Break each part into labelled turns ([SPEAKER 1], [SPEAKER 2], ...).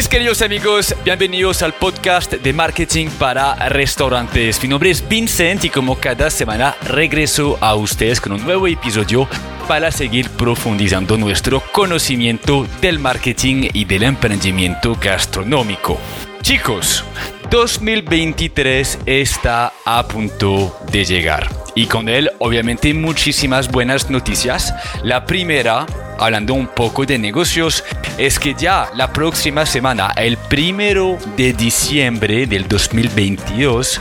[SPEAKER 1] Mis queridos amigos, bienvenidos al podcast de marketing para restaurantes. Mi nombre es Vincent y como cada semana regreso a ustedes con un nuevo episodio para seguir profundizando nuestro conocimiento del marketing y del emprendimiento gastronómico. Chicos, 2023 está a punto de llegar y con él obviamente muchísimas buenas noticias. La primera hablando un poco de negocios, es que ya la próxima semana, el primero de diciembre del 2022,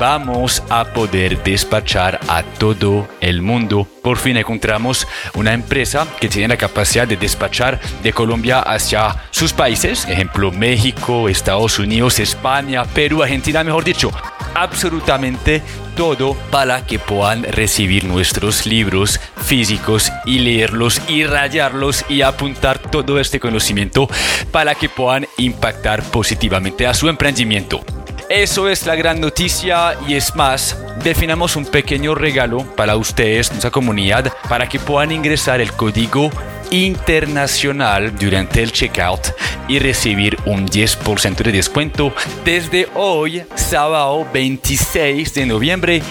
[SPEAKER 1] vamos a poder despachar a todo el mundo. Por fin encontramos una empresa que tiene la capacidad de despachar de Colombia hacia sus países, ejemplo México, Estados Unidos, España, Perú, Argentina, mejor dicho, absolutamente todo para que puedan recibir nuestros libros físicos y leerlos y rayarlos y apuntar todo este conocimiento para que puedan impactar positivamente a su emprendimiento. Eso es la gran noticia y es más, definamos un pequeño regalo para ustedes, nuestra comunidad, para que puedan ingresar el código internacional durante el checkout y recibir un 10% de descuento desde hoy, sábado 26 de noviembre,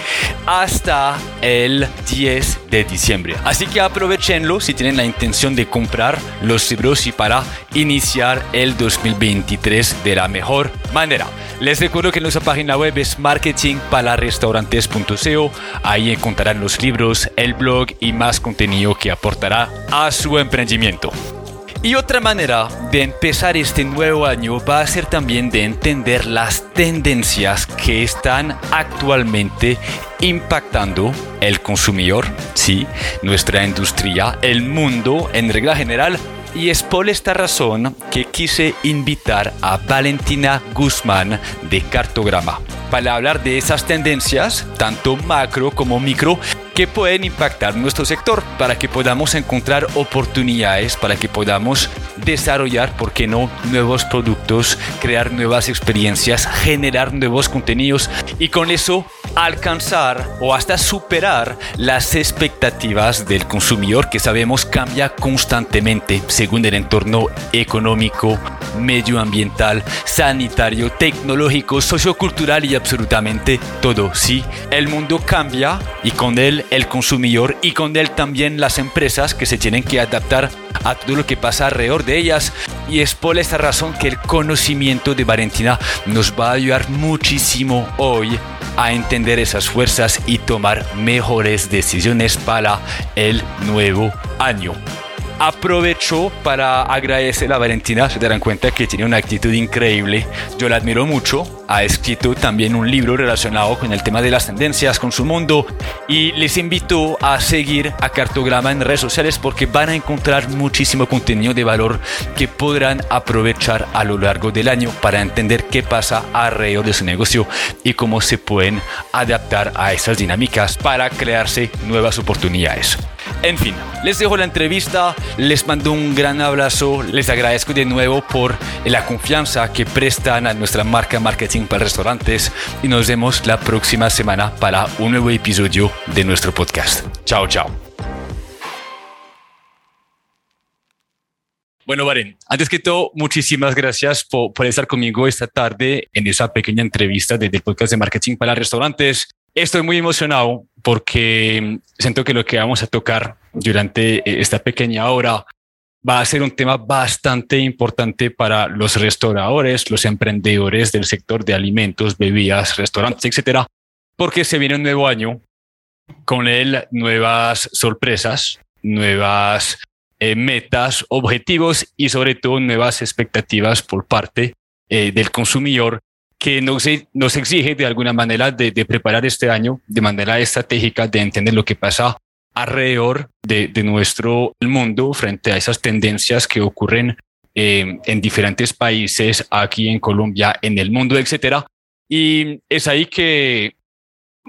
[SPEAKER 1] hasta el 10 de diciembre. Así que aprovechenlo si tienen la intención de comprar los libros y para iniciar el 2023 de la mejor manera. Les recuerdo que nuestra página web es marketingpalarestaurantes.co. Ahí encontrarán los libros, el blog y más contenido que aportará a su Y otra manera de empezar este nuevo año va a ser también de entender las tendencias que están actualmente impactando el consumidor, sí, nuestra industria, el mundo en regla general y es por esta razón que quise invitar a Valentina Guzmán de Cartograma para hablar de esas tendencias, tanto macro como micro, que pueden impactar nuestro sector para que podamos encontrar oportunidades, para que podamos desarrollar, ¿por qué no?, nuevos productos, crear nuevas experiencias, generar nuevos contenidos y con eso alcanzar o hasta superar las expectativas del consumidor que sabemos cambia constantemente según el entorno económico, medioambiental, sanitario, tecnológico, sociocultural y absolutamente todo. Sí, el mundo cambia y con él el consumidor y con él también las empresas que se tienen que adaptar a todo lo que pasa alrededor de ellas y es por esta razón que el conocimiento de Valentina nos va a ayudar muchísimo hoy a entender esas fuerzas y tomar mejores decisiones para el nuevo año aprovecho para agradecer a Valentina, se darán cuenta que tiene una actitud increíble, yo la admiro mucho, ha escrito también un libro relacionado con el tema de las tendencias con su mundo. Y les invito a seguir a Cartograma en redes sociales porque van a encontrar muchísimo contenido de valor que podrán aprovechar a lo largo del año para entender qué pasa alrededor de su negocio y cómo se pueden adaptar a esas dinámicas para crearse nuevas oportunidades. En fin, les dejo la entrevista, les mando un gran abrazo, les agradezco de nuevo por la confianza que prestan a nuestra marca Marketing para Restaurantes y nos vemos la próxima semana para un nuevo episodio de nuestro podcast. Chao, chao. Bueno, Baren, antes que todo, muchísimas gracias por, por, estar conmigo esta tarde en esa pequeña entrevista desde el podcast de Marketing para Restaurantes. Estoy muy emocionado porque siento que lo que vamos a tocar durante eh, esta pequeña hora va a ser un tema bastante importante para los restauradores, los emprendedores del sector de alimentos, bebidas, restaurantes, etcétera, porque se viene un nuevo año con él nuevas sorpresas, nuevas eh, metas, objetivos y sobre todo nuevas expectativas por parte eh, del consumidor que nos, nos exige de alguna manera de, preparar este año de manera estratégica, de entender lo que pasa alrededor de, de nuestro mundo frente a esas tendencias que ocurren eh, en diferentes países, aquí en Colombia, en el mundo, etcétera. Y es ahí que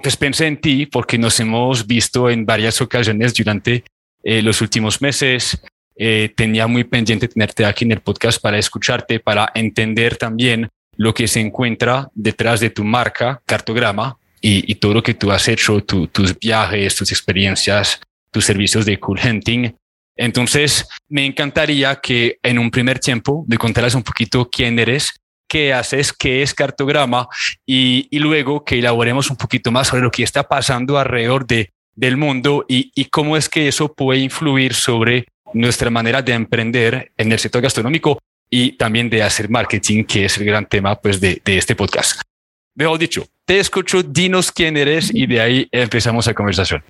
[SPEAKER 1] pues pensé en ti porque nos hemos visto en varias ocasiones durante eh, los últimos meses. Eh, tenía muy pendiente tenerte aquí en el podcast para escucharte, para entender también lo que se encuentra detrás de tu marca, cartograma, y, todo lo que tú has hecho, tus viajes, tus experiencias, tus servicios de cool hunting. Entonces, me encantaría que en un primer tiempo me contaras un poquito quién eres, qué haces, qué es cartograma y, luego que elaboremos un poquito más sobre lo que está pasando alrededor de, del mundo y, y cómo es que eso puede influir sobre nuestra manera de emprender en el sector gastronómico y también de hacer marketing, que es el gran tema pues, de, de este podcast. Mejor dicho, te escucho, dinos quién eres y de ahí empezamos la conversación.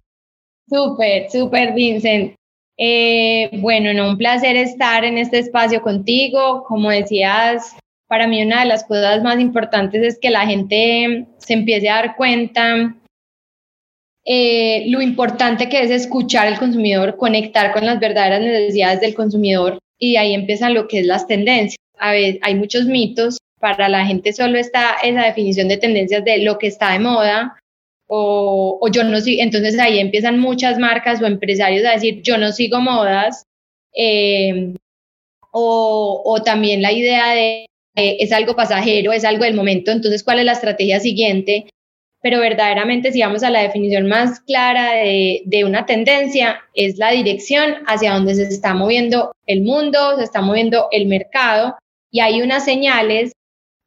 [SPEAKER 2] Súper, súper, Vincent. Eh, bueno, no, un placer estar en este espacio contigo. Como decías, para mí una de las cosas más importantes es que la gente se empiece a dar cuenta eh, lo importante que es escuchar al consumidor, conectar con las verdaderas necesidades del consumidor y ahí empiezan lo que es las tendencias. A ver, hay muchos mitos, para la gente solo está esa definición de tendencias de lo que está de moda o, yo no sigo, entonces ahí empiezan muchas marcas o empresarios a decir yo no sigo modas eh, o, o, también la idea de es algo pasajero, es algo del momento, entonces cuál es la estrategia siguiente pero verdaderamente si vamos a la definición más clara de, una tendencia, es la dirección hacia donde se está moviendo el mundo, se está moviendo el mercado, y hay unas señales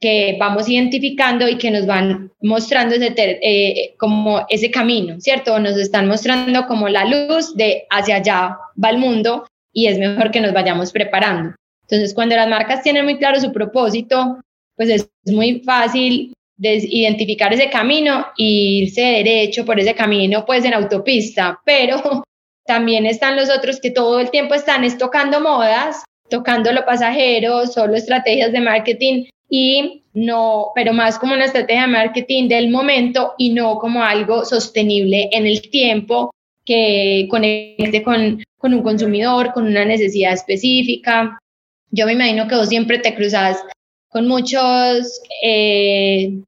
[SPEAKER 2] que vamos identificando y que nos van mostrando ese, eh, como ese camino, ¿cierto? Nos están mostrando como la luz de hacia allá va el mundo y es mejor que nos vayamos preparando. Entonces, cuando las marcas tienen muy claro su propósito, pues es muy fácil identificar ese camino e irse derecho por ese camino, pues en autopista, pero también están los otros que todo el tiempo están tocando modas, tocando lo pasajero, solo estrategias de marketing y no, pero más como una estrategia de marketing del momento y no como algo sostenible en el tiempo que conecte con, con un consumidor, con una necesidad específica. Yo me imagino que vos siempre te cruzas con muchos eh,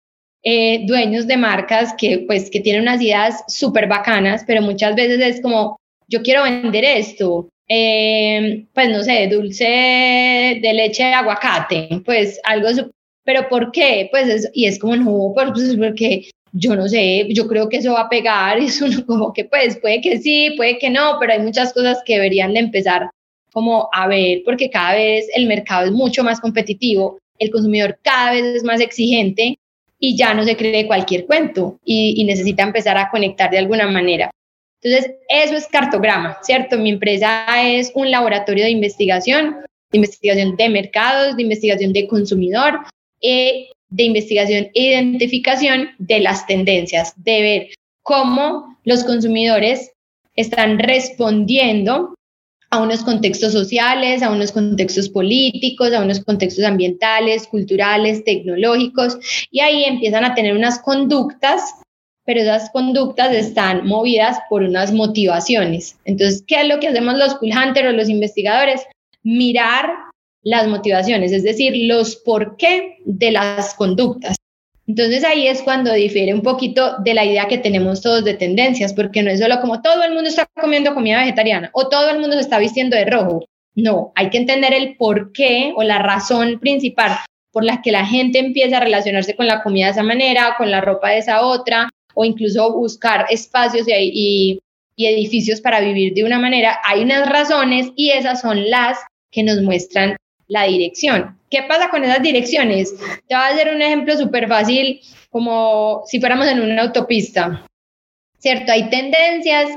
[SPEAKER 2] eh, dueños de marcas que pues que tienen unas ideas súper bacanas, pero muchas veces es como, yo quiero vender esto, eh, pues no sé, dulce de leche de aguacate, pues algo, pero ¿por qué? Pues es, y es como, no, pues porque yo no sé, yo creo que eso va a pegar, es uno como que pues puede que sí, puede que no, pero hay muchas cosas que deberían de empezar como a ver, porque cada vez el mercado es mucho más competitivo el consumidor cada vez es más exigente y ya no se cree cualquier cuento y, necesita empezar a conectar de alguna manera. Entonces, eso es cartograma, ¿cierto? Mi empresa es un laboratorio de investigación, de investigación de mercados, de investigación de consumidor, eh, de investigación e identificación de las tendencias, de ver cómo los consumidores están respondiendo a unos contextos sociales, a unos contextos políticos, a unos contextos ambientales, culturales, tecnológicos, y ahí empiezan a tener unas conductas, pero esas conductas están movidas por unas motivaciones. Entonces, ¿qué es lo que hacemos los cool hunters o los investigadores? Mirar las motivaciones, es decir, los por qué de las conductas. Entonces ahí es cuando difiere un poquito de la idea que tenemos todos de tendencias, porque no es solo como todo el mundo está comiendo comida vegetariana o todo el mundo se está vistiendo de rojo. No, hay que entender el por qué o la razón principal por la que la gente empieza a relacionarse con la comida de esa manera, con la ropa de esa otra, o incluso buscar espacios y, y edificios para vivir de una manera. Hay unas razones y esas son las que nos muestran la dirección. ¿Qué pasa con esas direcciones? Te voy a hacer un ejemplo súper fácil, como si fuéramos en una autopista. ¿Cierto? Hay tendencias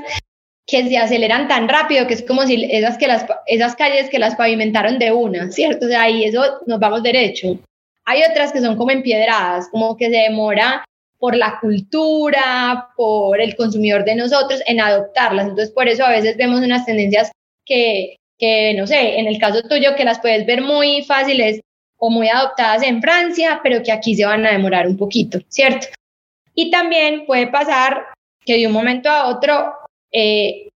[SPEAKER 2] que se aceleran tan rápido que es como si esas, que las, esas calles que las pavimentaron de una, ¿cierto? O sea, ahí eso nos vamos derecho. Hay otras que son como empiedradas, como que se demora por la cultura, por el consumidor de nosotros en adoptarlas. Entonces, por eso a veces vemos unas tendencias que que no sé, en el caso tuyo que las puedes ver muy fáciles o muy adoptadas en Francia, pero que aquí se van a demorar un poquito, ¿cierto? Y también puede pasar que de un momento a otro eh,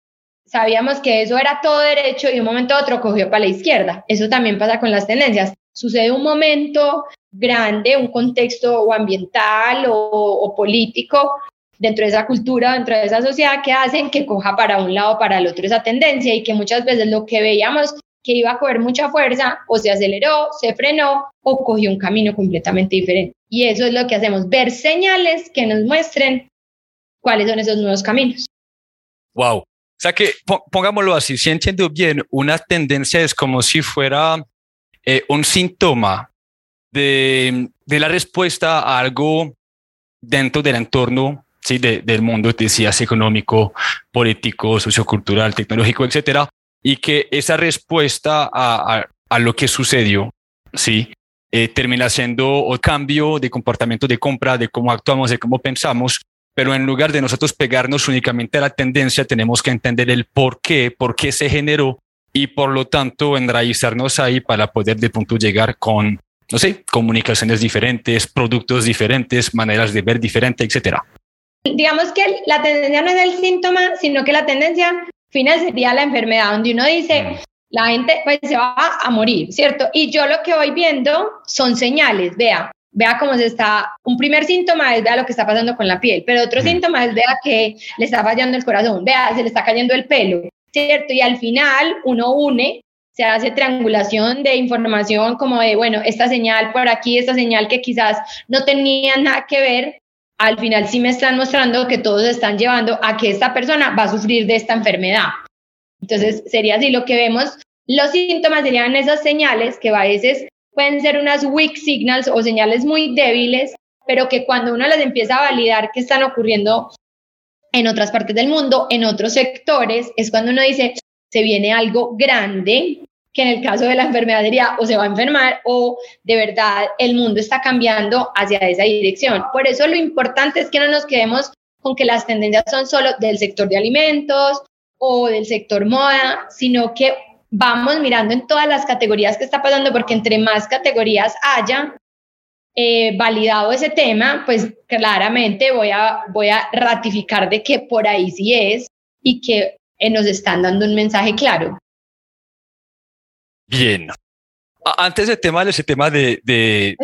[SPEAKER 2] sabíamos que eso era todo derecho y de un momento a otro cogió para la izquierda. Eso también pasa con las tendencias. Sucede un momento grande, un contexto o ambiental o, o político dentro de esa cultura, dentro de esa sociedad que hacen que coja para un lado, para el otro esa tendencia y que muchas veces lo que veíamos que iba a coger mucha fuerza o se aceleró, se frenó o cogió un camino completamente diferente. Y eso es lo que hacemos, ver señales que nos muestren cuáles son esos nuevos caminos.
[SPEAKER 1] Wow, O sea que, pongámoslo así, si entiendo bien, una tendencia es como si fuera eh, un síntoma de, de, la respuesta a algo dentro del entorno ¿sí? del mundo, decías, económico, político, sociocultural, tecnológico, etcétera, y que esa respuesta a, a, a lo que sucedió, ¿sí? Eh, termina siendo el cambio de comportamiento de compra, de cómo actuamos, de cómo pensamos, pero en lugar de nosotros pegarnos únicamente a la tendencia, tenemos que entender el por qué, por qué se generó y por lo tanto enraizarnos ahí para poder de punto llegar con, no sé, comunicaciones diferentes, productos diferentes, maneras de ver diferentes, etcétera.
[SPEAKER 2] Digamos que la tendencia no es el síntoma, sino que la tendencia final sería la enfermedad, donde uno dice, mm la gente pues se va a morir, ¿cierto? Y yo lo que voy viendo son señales, vea, vea cómo se está, un primer síntoma es vea lo que está pasando con la piel, pero otro síntoma es vea que le está fallando el corazón, vea, se le está cayendo el pelo, ¿cierto? Y al final uno une, se hace triangulación de información como de, bueno, esta señal por aquí, esta señal que quizás no tenía nada que ver, al final sí me están mostrando que todos están llevando a que esta persona va a sufrir de esta enfermedad. Entonces, sería así lo que vemos. Los síntomas serían esas señales que a veces pueden ser unas weak signals o señales muy débiles, pero que cuando uno las empieza a validar que están ocurriendo en otras partes del mundo, en otros sectores, es cuando uno dice, se viene algo grande, que en el caso de la enfermedad sería o se va a enfermar o de verdad el mundo está cambiando hacia esa dirección. Por eso lo importante es que no nos quedemos con que las tendencias son solo del sector de alimentos o del sector moda, sino que vamos mirando en todas las categorías que está pasando, porque entre más categorías haya eh, validado ese tema, pues claramente voy a, voy a ratificar de que por ahí sí es y que eh, nos están dando un mensaje claro.
[SPEAKER 1] Bien. Antes del tema, ese tema de, de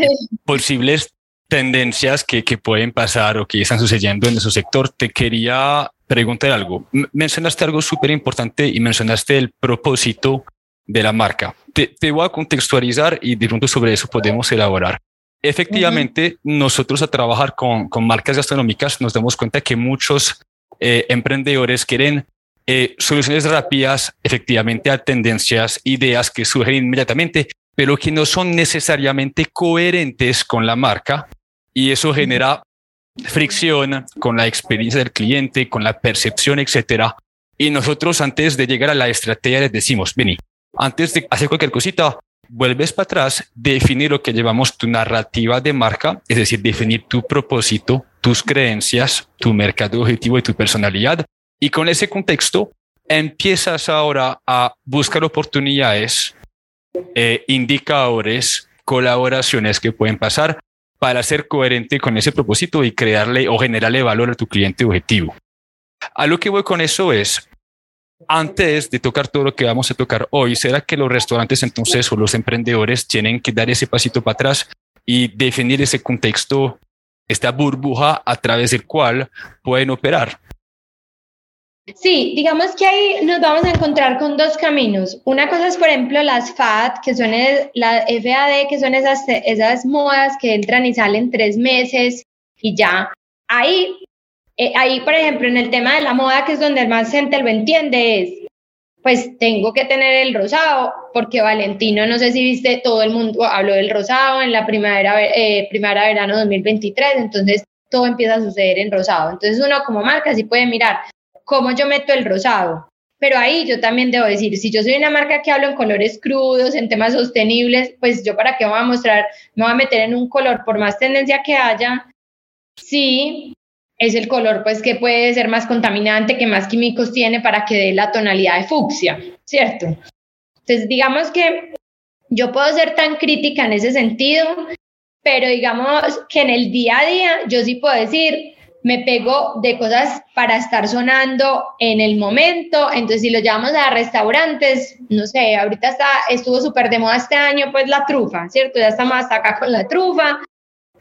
[SPEAKER 1] posibles tendencias que, que, pueden pasar o que están sucediendo en su sector, te quería preguntar algo. mencionaste algo súper importante y mencionaste el propósito de la marca. Te, voy a contextualizar y de pronto sobre eso podemos elaborar. Efectivamente, nosotros a trabajar con, con, marcas gastronómicas nos damos cuenta que muchos eh, emprendedores quieren eh, soluciones rápidas, efectivamente a tendencias, ideas que surgen inmediatamente, pero que no son necesariamente coherentes con la marca y eso genera fricción con la experiencia del cliente, con la percepción, etcétera. Y nosotros antes de llegar a la estrategia les decimos, vení, antes de hacer cualquier cosita, vuelves para atrás, definir lo que llevamos tu narrativa de marca, es decir, definir tu propósito, tus creencias, tu mercado objetivo y tu personalidad. Y con ese contexto, empiezas ahora a buscar oportunidades, eh, indicadores, colaboraciones que pueden pasar para ser coherente con ese propósito y crearle o generarle valor a tu cliente objetivo. A lo que voy con eso es, antes de tocar todo lo que vamos a tocar hoy, ¿será que los restaurantes entonces o los emprendedores tienen que dar ese pasito para atrás y definir ese contexto, esta burbuja a través del cual pueden operar?
[SPEAKER 2] Sí, digamos que ahí nos vamos a encontrar con dos caminos. Una cosa es, por ejemplo, las FAD, que son la FAD, que son esas, esas modas que entran y salen tres meses y ya. Ahí, eh, ahí, por ejemplo, en el tema de la moda, que es donde más gente lo entiende, es, pues tengo que tener el rosado, porque Valentino, no sé si viste, todo el mundo habló del rosado en la primavera, eh, primavera-verano 2023, entonces todo empieza a suceder en rosado. Entonces uno como marca sí puede mirar, cómo yo meto el rosado. Pero ahí yo también debo decir, si yo soy una marca que hablo en colores crudos, en temas sostenibles, pues yo para qué voy a mostrar, me voy a meter en un color, por más tendencia que haya, sí, es el color pues que puede ser más contaminante, que más químicos tiene para que dé la tonalidad de fucsia, ¿cierto? Entonces, digamos que yo puedo ser tan crítica en ese sentido, pero digamos que en el día a día yo sí puedo decir, me pego de cosas para estar sonando en el momento. Entonces, si lo llamamos a restaurantes, no sé, ahorita está, estuvo súper de moda este año, pues la trufa, ¿cierto? Ya estamos hasta acá con la trufa.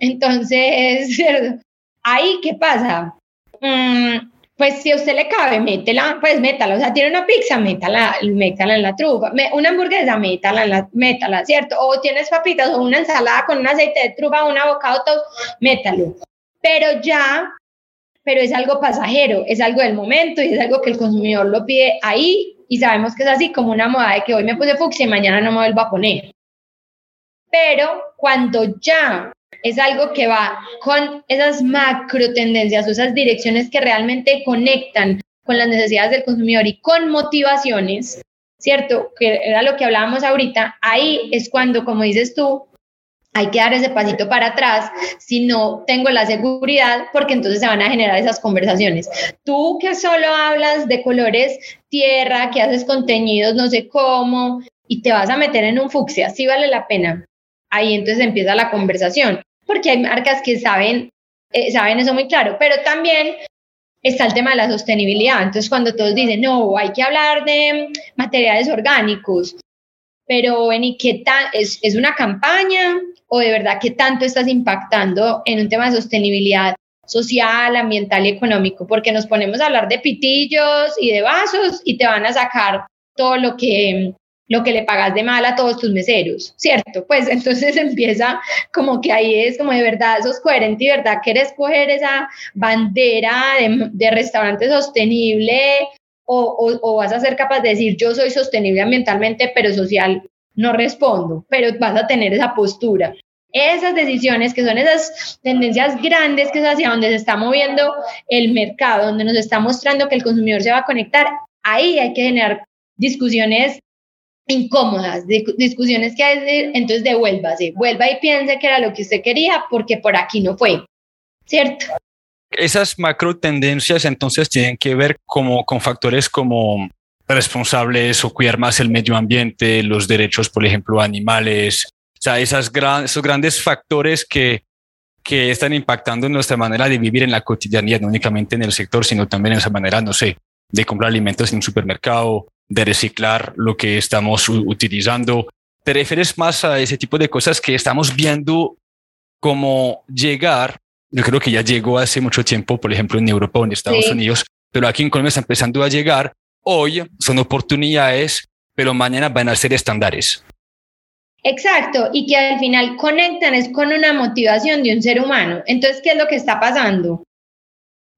[SPEAKER 2] Entonces, ¿cierto? Ahí, ¿qué pasa? Mm, pues si a usted le cabe, métela, pues métala. O sea, tiene una pizza, métala, métala en la trufa. una hamburguesa, métala, en la, métala, ¿cierto? O tienes papitas o una ensalada con un aceite de trufa, un avocado, todo, métalo. Pero ya pero es algo pasajero, es algo del momento y es algo que el consumidor lo pide ahí y sabemos que es así como una moda de que hoy me puse fucsia y mañana no me vuelvo a poner. Pero cuando ya es algo que va con esas macro tendencias o esas direcciones que realmente conectan con las necesidades del consumidor y con motivaciones, ¿cierto? Que era lo que hablábamos ahorita, ahí es cuando, como dices tú, hay que dar ese pasito para atrás si no tengo la seguridad, porque entonces se van a generar esas conversaciones. Tú que solo hablas de colores tierra, que haces contenidos no sé cómo, y te vas a meter en un fucsia, sí vale la pena. Ahí entonces empieza la conversación, porque hay marcas que saben, eh, saben eso muy claro, pero también está el tema de la sostenibilidad. Entonces, cuando todos dicen, no, hay que hablar de materiales orgánicos, pero, ¿y qué tal? ¿Es, ¿Es una campaña o de verdad qué tanto estás impactando en un tema de sostenibilidad social, ambiental y económico? Porque nos ponemos a hablar de pitillos y de vasos y te van a sacar todo lo que lo que le pagas de mal a todos tus meseros, ¿cierto? Pues entonces empieza como que ahí es como de verdad sos coherente y verdad quieres coger esa bandera de, de restaurante sostenible o, vas a ser capaz de decir yo soy sostenible ambientalmente, pero social no respondo, pero vas a tener esa postura. Esas decisiones que son esas tendencias grandes que es hacia donde se está moviendo el mercado, donde nos está mostrando que el consumidor se va a conectar, ahí hay que generar discusiones incómodas, discusiones que hay, entonces devuélvase, vuelva y piense que era lo que usted quería porque por aquí no fue, ¿cierto?
[SPEAKER 1] Esas macro tendencias entonces tienen que ver como con factores como responsables o cuidar más el medio ambiente, los derechos, por ejemplo, animales, o sea, esas esos grandes factores que, que están impactando en nuestra manera de vivir en la cotidianidad, no únicamente en el sector, sino también en esa manera, no sé, de comprar alimentos en un supermercado, de reciclar lo que estamos utilizando. ¿Te refieres más a ese tipo de cosas que estamos viendo como llegar? Yo creo que ya llegó hace mucho tiempo, por ejemplo, en Europa o en Estados Unidos, pero aquí en Colombia está empezando a llegar. Hoy son oportunidades, pero mañana van a ser estándares.
[SPEAKER 2] Exacto, y que al final conectan es con una motivación de un ser humano. Entonces, ¿qué es lo que está pasando?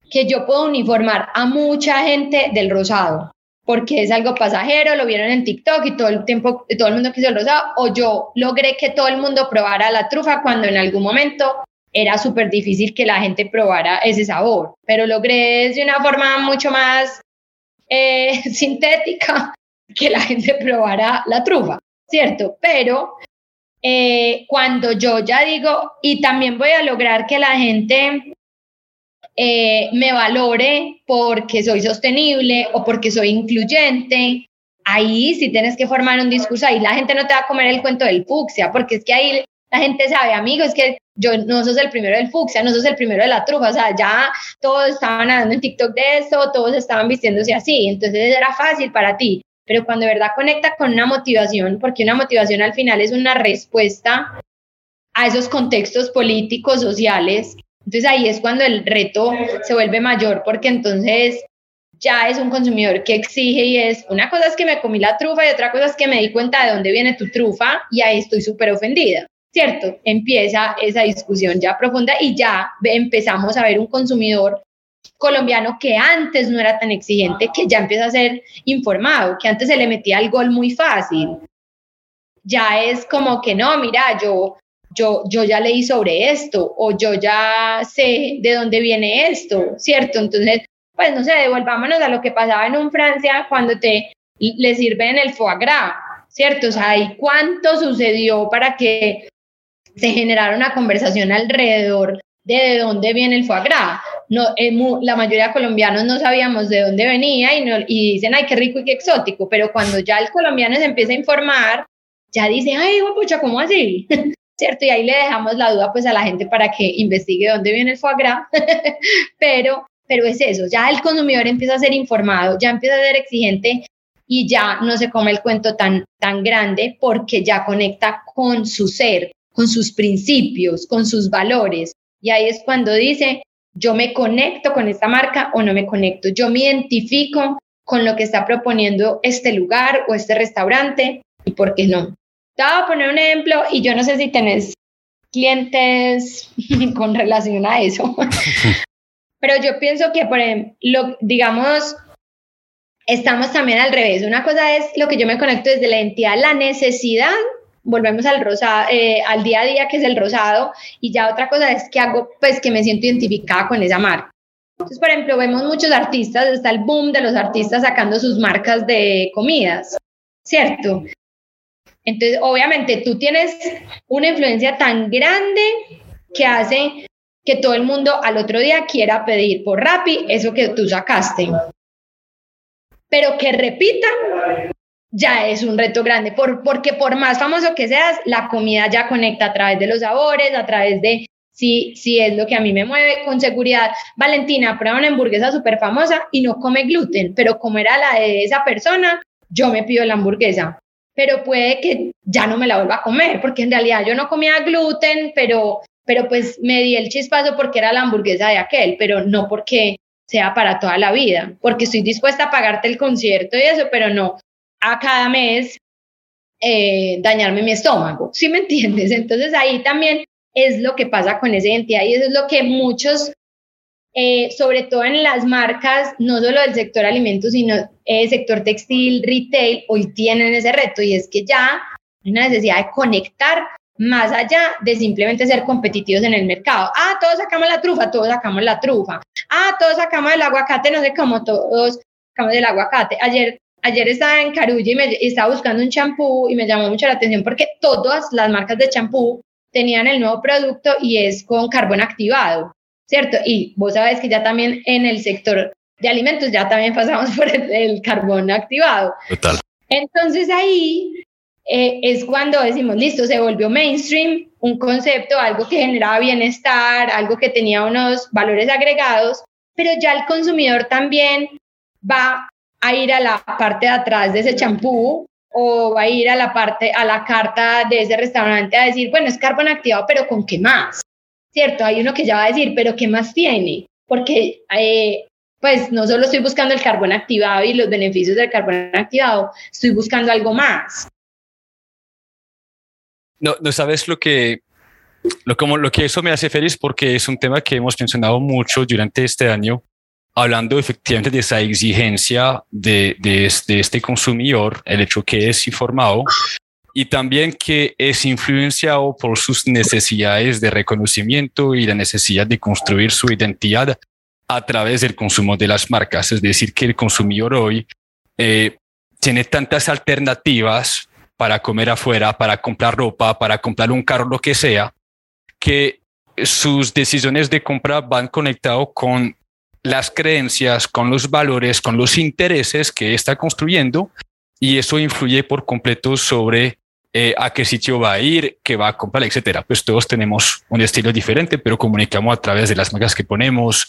[SPEAKER 2] Que yo puedo uniformar a mucha gente del rosado, porque es algo pasajero, lo vieron en TikTok y todo el tiempo, todo el mundo quiso el rosado, o yo logré que todo el mundo probara la trufa cuando en algún momento era súper difícil que la gente probara ese sabor, pero logré de una forma mucho más eh, sintética que la gente probara la trufa, ¿cierto? Pero eh, cuando yo ya digo, y también voy a lograr que la gente eh, me valore porque soy sostenible o porque soy incluyente, ahí sí tienes que formar un discurso, ahí la gente no te va a comer el cuento del fucsia, porque es que ahí la gente sabe, amigos, es que yo no sos el primero del fucsia, no sos el primero de la trufa, o sea, ya todos estaban hablando en TikTok de eso, todos estaban vistiéndose así, entonces era fácil para ti, pero cuando de verdad conecta con una motivación, porque una motivación al final es una respuesta a esos contextos políticos, sociales, entonces ahí es cuando el reto se vuelve mayor porque entonces ya es un consumidor que exige y es una cosa es que me comí la trufa y otra cosa es que me di cuenta de dónde viene tu trufa y ahí estoy súper ofendida, ¿cierto? Empieza esa discusión ya profunda y ya empezamos a ver un consumidor colombiano que antes no era tan exigente, que ya empieza a ser informado, que antes se le metía el gol muy fácil. Ya es como que no, mira, yo yo, yo ya leí sobre esto o yo ya sé de dónde viene esto, ¿cierto? Entonces, pues no sé, devolvámonos a lo que pasaba en un Francia cuando te le sirven el foie gras, ¿cierto? O sea, ¿y cuánto sucedió para que se generara una conversación alrededor de, de dónde viene el foie gras? No, eh, la mayoría de colombianos no sabíamos de dónde venía y, no, y dicen, ay, qué rico y qué exótico, pero cuando ya el colombiano se empieza a informar, ya dice, ay, pucha, ¿cómo así? ¿cierto? Y ahí le dejamos la duda pues a la gente para que investigue dónde viene el foie gras, pero, pero es eso, ya el consumidor empieza a ser informado, ya empieza a ser exigente y ya no se come el cuento tan, tan grande porque ya conecta con su ser, con sus principios, con sus valores. Y ahí es cuando dice, yo me conecto con esta marca o no me conecto, yo me identifico con lo que está proponiendo este lugar o este restaurante y por qué no. Te voy a poner un ejemplo y yo no sé si tenés clientes con relación a eso. Pero yo pienso que, por ejemplo, digamos, estamos también al revés. Una cosa es lo que yo me conecto desde la entidad, la necesidad, volvemos al rosado, eh, al día a día que es el rosado, y ya otra cosa es que hago, pues que me siento identificada con esa marca. Entonces, por ejemplo, vemos muchos artistas, está el boom de los artistas sacando sus marcas de comidas, ¿cierto? Entonces, obviamente, tú tienes una influencia tan grande que hace que todo el mundo al otro día quiera pedir por Rappi eso que tú sacaste. Pero que repitan ya es un reto grande, por, porque por más famoso que seas, la comida ya conecta a través de los sabores, a través de si, si es lo que a mí me mueve. Con seguridad, Valentina prueba una hamburguesa súper famosa y no come gluten, pero como era la de esa persona, yo me pido la hamburguesa. Pero puede que ya no me la vuelva a comer, porque en realidad yo no comía gluten, pero pero pues me di el chispazo porque era la hamburguesa de aquel, pero no porque sea para toda la vida, porque estoy dispuesta a pagarte el concierto y eso, pero no a cada mes eh, dañarme mi estómago, ¿sí me entiendes? Entonces ahí también es lo que pasa con esa identidad y eso es lo que muchos, eh, sobre todo en las marcas, no solo del sector alimentos, sino el eh, sector textil, retail, hoy tienen ese reto y es que ya hay una necesidad de conectar más allá de simplemente ser competitivos en el mercado. Ah, todos sacamos la trufa, todos sacamos la trufa. Ah, todos sacamos el aguacate, no sé cómo, todos sacamos el aguacate. Ayer, ayer estaba en Carulla y, me, estaba buscando un champú y me llamó mucho la atención porque todas las marcas de champú tenían el nuevo producto y es con carbón activado, ¿cierto? Y vos sabes que ya también en el sector de alimentos ya también pasamos por el, el carbón activado.
[SPEAKER 1] Total.
[SPEAKER 2] Entonces ahí eh, es cuando decimos, listo, se volvió mainstream, un concepto, algo que generaba bienestar, algo que tenía unos valores agregados, pero ya el consumidor también va a ir a la parte de atrás de ese champú o va a ir a la parte, a la carta de ese restaurante a decir, bueno, es carbón activado, pero ¿con qué más? ¿Cierto? Hay uno que ya va a decir, pero ¿qué más tiene? Porque eh, pues no solo estoy buscando el carbón activado y los beneficios del carbón activado, estoy buscando algo más.
[SPEAKER 1] No, no sabes lo que, lo, como, lo que eso me hace feliz porque es un tema que hemos mencionado mucho durante este año, hablando efectivamente de esa exigencia de, de, este, consumidor, el hecho que es informado y también que es influenciado por sus necesidades de reconocimiento y la necesidad de construir su identidad a través del consumo de las marcas. Es decir, que el consumidor hoy eh, tiene tantas alternativas para comer afuera, para comprar ropa, para comprar un carro, lo que sea, que sus decisiones de compra van conectados con las creencias, con los valores, con los intereses que está construyendo y eso influye por completo sobre eh, a qué sitio va a ir, qué va a comprar, etcétera. Pues todos tenemos un estilo diferente, pero comunicamos a través de las marcas que ponemos,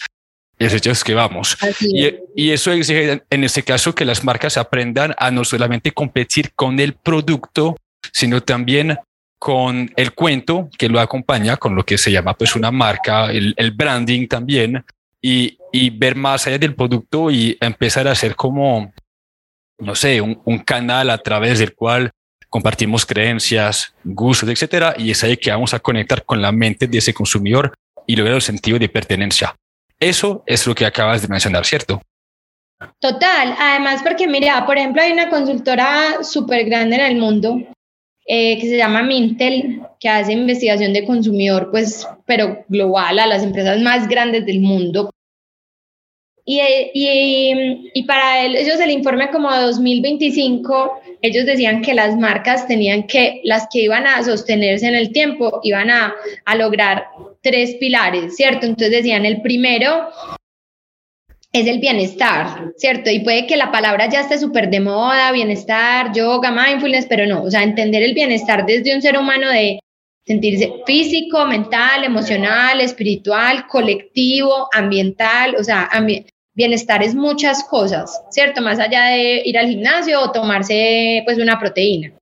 [SPEAKER 1] los hechos que vamos. Y, y, eso exige en este caso que las marcas aprendan a no solamente competir con el producto, sino también con el cuento que lo acompaña, con lo que se llama pues una marca, el, el branding también, y, y, ver más allá del producto y empezar a hacer como, no sé, un, canal a través del cual compartimos creencias, gustos, etcétera, y es ahí que vamos a conectar con la mente de ese consumidor y lograr el sentido de pertenencia. Eso es lo que acabas de mencionar, ¿cierto?
[SPEAKER 2] Total, además porque mira, por ejemplo, hay una consultora súper grande en el mundo eh, que se llama Mintel, que hace investigación de consumidor, pues, pero global a las empresas más grandes del mundo. Y, y, y para ellos el informe como 2025, ellos decían que las marcas tenían que, las que iban a sostenerse en el tiempo, iban a, a lograr tres pilares, ¿cierto? Entonces decían, el primero es el bienestar, ¿cierto? Y puede que la palabra ya esté súper de moda, bienestar, yoga, mindfulness, pero no, o sea, entender el bienestar desde un ser humano de sentirse físico, mental, emocional, espiritual, colectivo, ambiental, o sea, bienestar es muchas cosas, ¿cierto? Más allá de ir al gimnasio o tomarse pues una proteína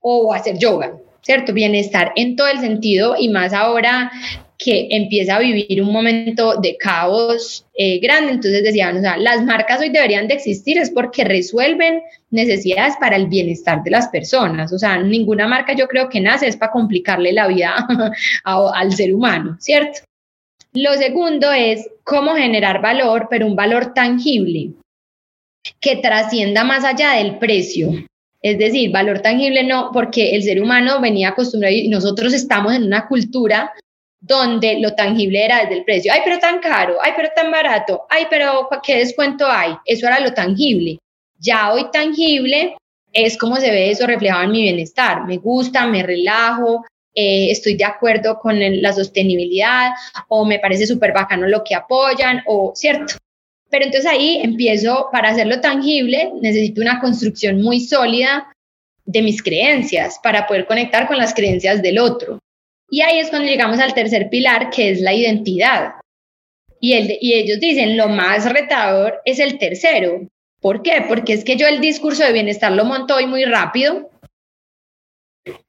[SPEAKER 2] o hacer yoga, ¿cierto? Bienestar en todo el sentido y más ahora que empieza a vivir un momento de caos eh, grande. Entonces decían, o sea, las marcas hoy deberían de existir es porque resuelven necesidades para el bienestar de las personas. O sea, ninguna marca yo creo que nace es para complicarle la vida al ser humano, ¿cierto? Lo segundo es cómo generar valor, pero un valor tangible que trascienda más allá del precio. Es decir, valor tangible no, porque el ser humano venía acostumbrado y nosotros estamos en una cultura donde lo tangible era desde el precio. Ay, pero tan caro, ay, pero tan barato, ay, pero qué descuento hay. Eso era lo tangible. Ya hoy tangible es como se ve eso reflejado en mi bienestar. Me gusta, me relajo, eh, estoy de acuerdo con la sostenibilidad o me parece súper bacano lo que apoyan o cierto. Pero entonces ahí empiezo, para hacerlo tangible, necesito una construcción muy sólida de mis creencias para poder conectar con las creencias del otro. Y ahí es cuando llegamos al tercer pilar, que es la identidad. Y, el, y ellos dicen, lo más retador es el tercero. ¿Por qué? Porque es que yo el discurso de bienestar lo monto hoy muy rápido.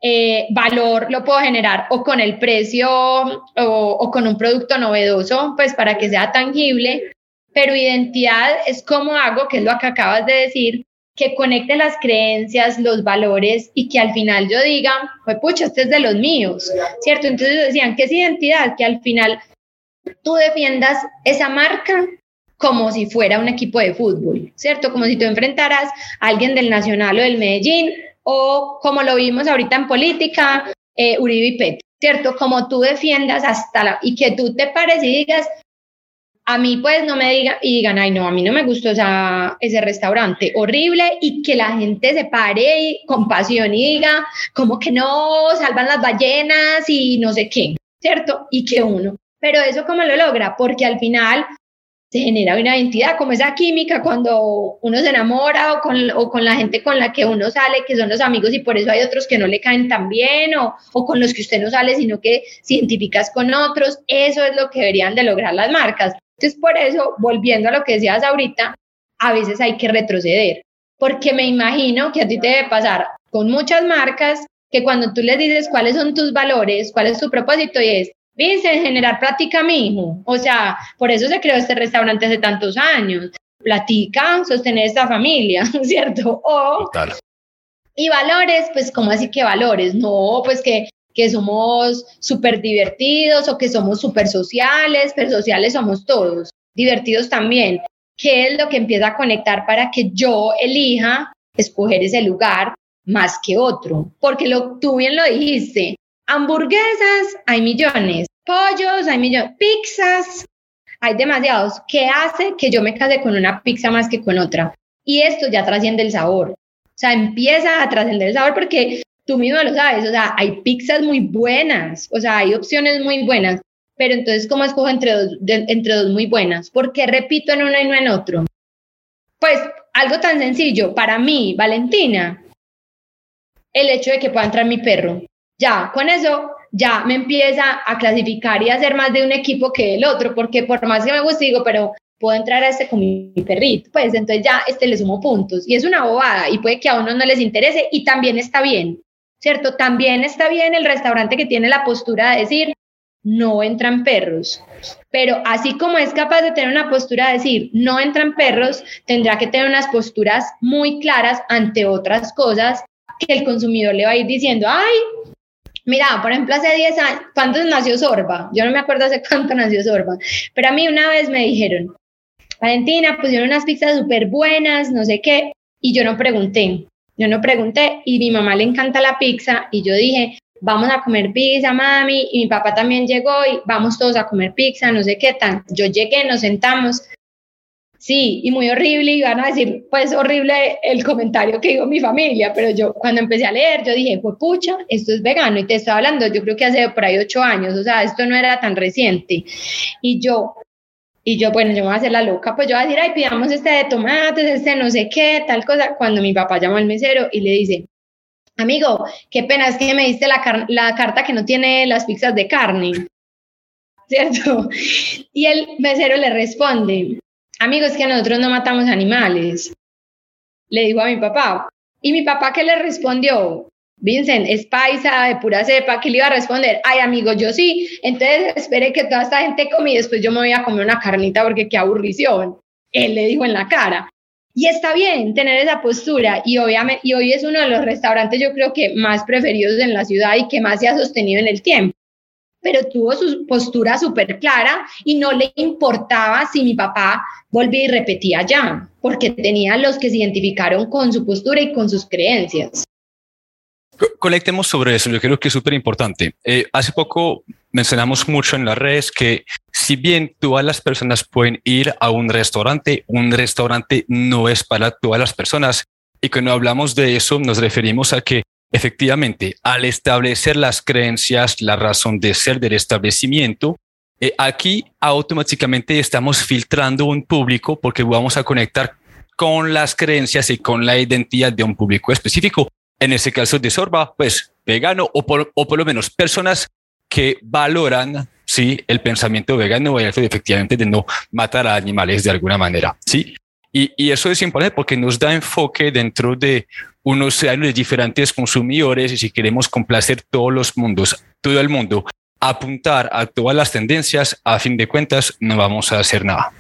[SPEAKER 2] Eh, valor lo puedo generar o con el precio o, con un producto novedoso, pues para que sea tangible, pero identidad es cómo hago, que es lo que acabas de decir, que conecte las creencias, los valores y que al final yo diga, pues pucha, este es de los míos, ¿cierto? Entonces decían, ¿qué es identidad? Que al final tú defiendas esa marca como si fuera un equipo de fútbol, ¿cierto? Como si tú enfrentaras a alguien del Nacional o del Medellín o como lo vimos ahorita en política, eh, Uribe y Petro, ¿cierto? Como tú defiendas hasta la, y que tú te pares y digas, a mí pues no me digan y digan, ay no, a mí no me gustó ese restaurante, horrible, y que la gente se pare con pasión y diga, como que no, salvan las ballenas y no sé qué, ¿cierto? Y que uno, pero eso cómo lo logra, porque al final se genera una identidad, como esa química cuando uno se enamora o con, o con la gente con la que uno sale, que son los amigos y por eso hay otros que no le caen tan bien o, o con los que usted no sale, sino que se identificas con otros, eso es lo que deberían de lograr las marcas. Entonces, por eso, volviendo a lo que decías ahorita, a veces hay que retroceder, porque me imagino que a ti te debe pasar con muchas marcas que cuando tú les dices cuáles son tus valores, cuál es tu propósito, y es, Vincent, generar plática, mijo. O sea, por eso se creó este restaurante hace tantos años. Platica, sostener esta familia, ¿cierto? O, Y valores, pues, ¿cómo así que valores? No, pues que que somos súper divertidos o que somos súper sociales, pero sociales somos todos, divertidos también. ¿Qué es lo que empieza a conectar para que yo elija escoger ese lugar más que otro? Porque lo, tú bien lo dijiste, hamburguesas hay millones, pollos hay millones, pizzas hay demasiados. ¿Qué hace que yo me case con una pizza más que con otra? Y esto ya trasciende el sabor. O sea, empieza a trascender el sabor porque tú mismo lo sabes, o sea, hay pizzas muy buenas, o sea, hay opciones muy buenas, pero entonces, ¿cómo escojo entre dos, entre dos muy buenas? ¿Por qué repito en uno y no en otro? Pues algo tan sencillo, para mí, Valentina, el hecho de que pueda entrar mi perro. Ya, con eso ya me empieza a clasificar y a hacer más de un equipo que el otro, porque por más que me guste, digo, pero puedo entrar a este con mi perrito, pues entonces ya este le sumo puntos y es una bobada y puede que a uno no les interese y también está bien, ¿cierto? También está bien el restaurante que tiene la postura de decir, no entran perros. Pero así como es capaz de tener una postura de decir, no entran perros, tendrá que tener unas posturas muy claras ante otras cosas que el consumidor le va a ir diciendo, ay, mira, por ejemplo, hace 10 años, ¿cuántos nació Sorba? Yo no me acuerdo hace cuánto nació Sorba, pero a mí una vez me dijeron, Valentina, pusieron unas pizzas súper buenas, no sé qué, y yo no pregunté. Yo no pregunté y mi mamá le encanta la pizza y yo dije, vamos a comer pizza, mami, y mi papá también llegó y vamos todos a comer pizza, no sé qué tan. Yo llegué, nos sentamos. Sí, y muy horrible, y van a decir, pues horrible el comentario que dijo mi familia, pero yo cuando empecé a leer, yo dije, pues pucha, esto es vegano, y te estaba hablando, yo creo que hace por ahí ocho años, o sea, esto no era tan reciente. Y yo, y yo, bueno, yo me voy a hacer la loca, pues yo voy a decir, ay, pidamos este de tomates, este no sé qué, tal cosa, cuando mi papá llama al mesero y le dice, amigo, qué pena es que me diste la, la carta que no tiene las pizzas de carne, ¿cierto? Y el mesero le responde, amigo, es que nosotros no matamos animales, le dijo a mi papá. Y mi papá, ¿qué le respondió? Vincent, es paisa de pura cepa, ¿qué le iba a responder? Ay, amigo, yo sí. Entonces espere que toda esta gente come y después yo me voy a comer una carnita porque qué aburrición. Él le dijo en la cara. Y está bien tener esa postura y obviamente y hoy es uno de los restaurantes yo creo que más preferidos en la ciudad y que más se ha sostenido en el tiempo. Pero tuvo su postura súper clara y no le importaba si mi papá volvía y repetía ya, porque tenía los que se identificaron con su postura y con sus creencias.
[SPEAKER 1] Conectemos sobre eso, yo creo que es súper importante. Eh, hace poco mencionamos mucho en las redes que si bien todas las personas pueden ir a un restaurante, un restaurante no es para todas las personas. Y cuando hablamos de eso nos referimos a que Efectivamente, al establecer las creencias, la razón de ser del establecimiento, eh, aquí automáticamente estamos filtrando un público porque vamos a conectar con las creencias y con la identidad de un público específico. En ese caso de Sorba, pues vegano o por, o por lo menos personas que valoran sí, el pensamiento vegano y efectivamente de no matar a animales de alguna manera. Sí, y, y, eso es importante porque nos da enfoque dentro de unos de diferentes consumidores y si queremos complacer todos los mundos, todo el mundo, apuntar a todas las tendencias, a fin de cuentas no vamos a hacer nada.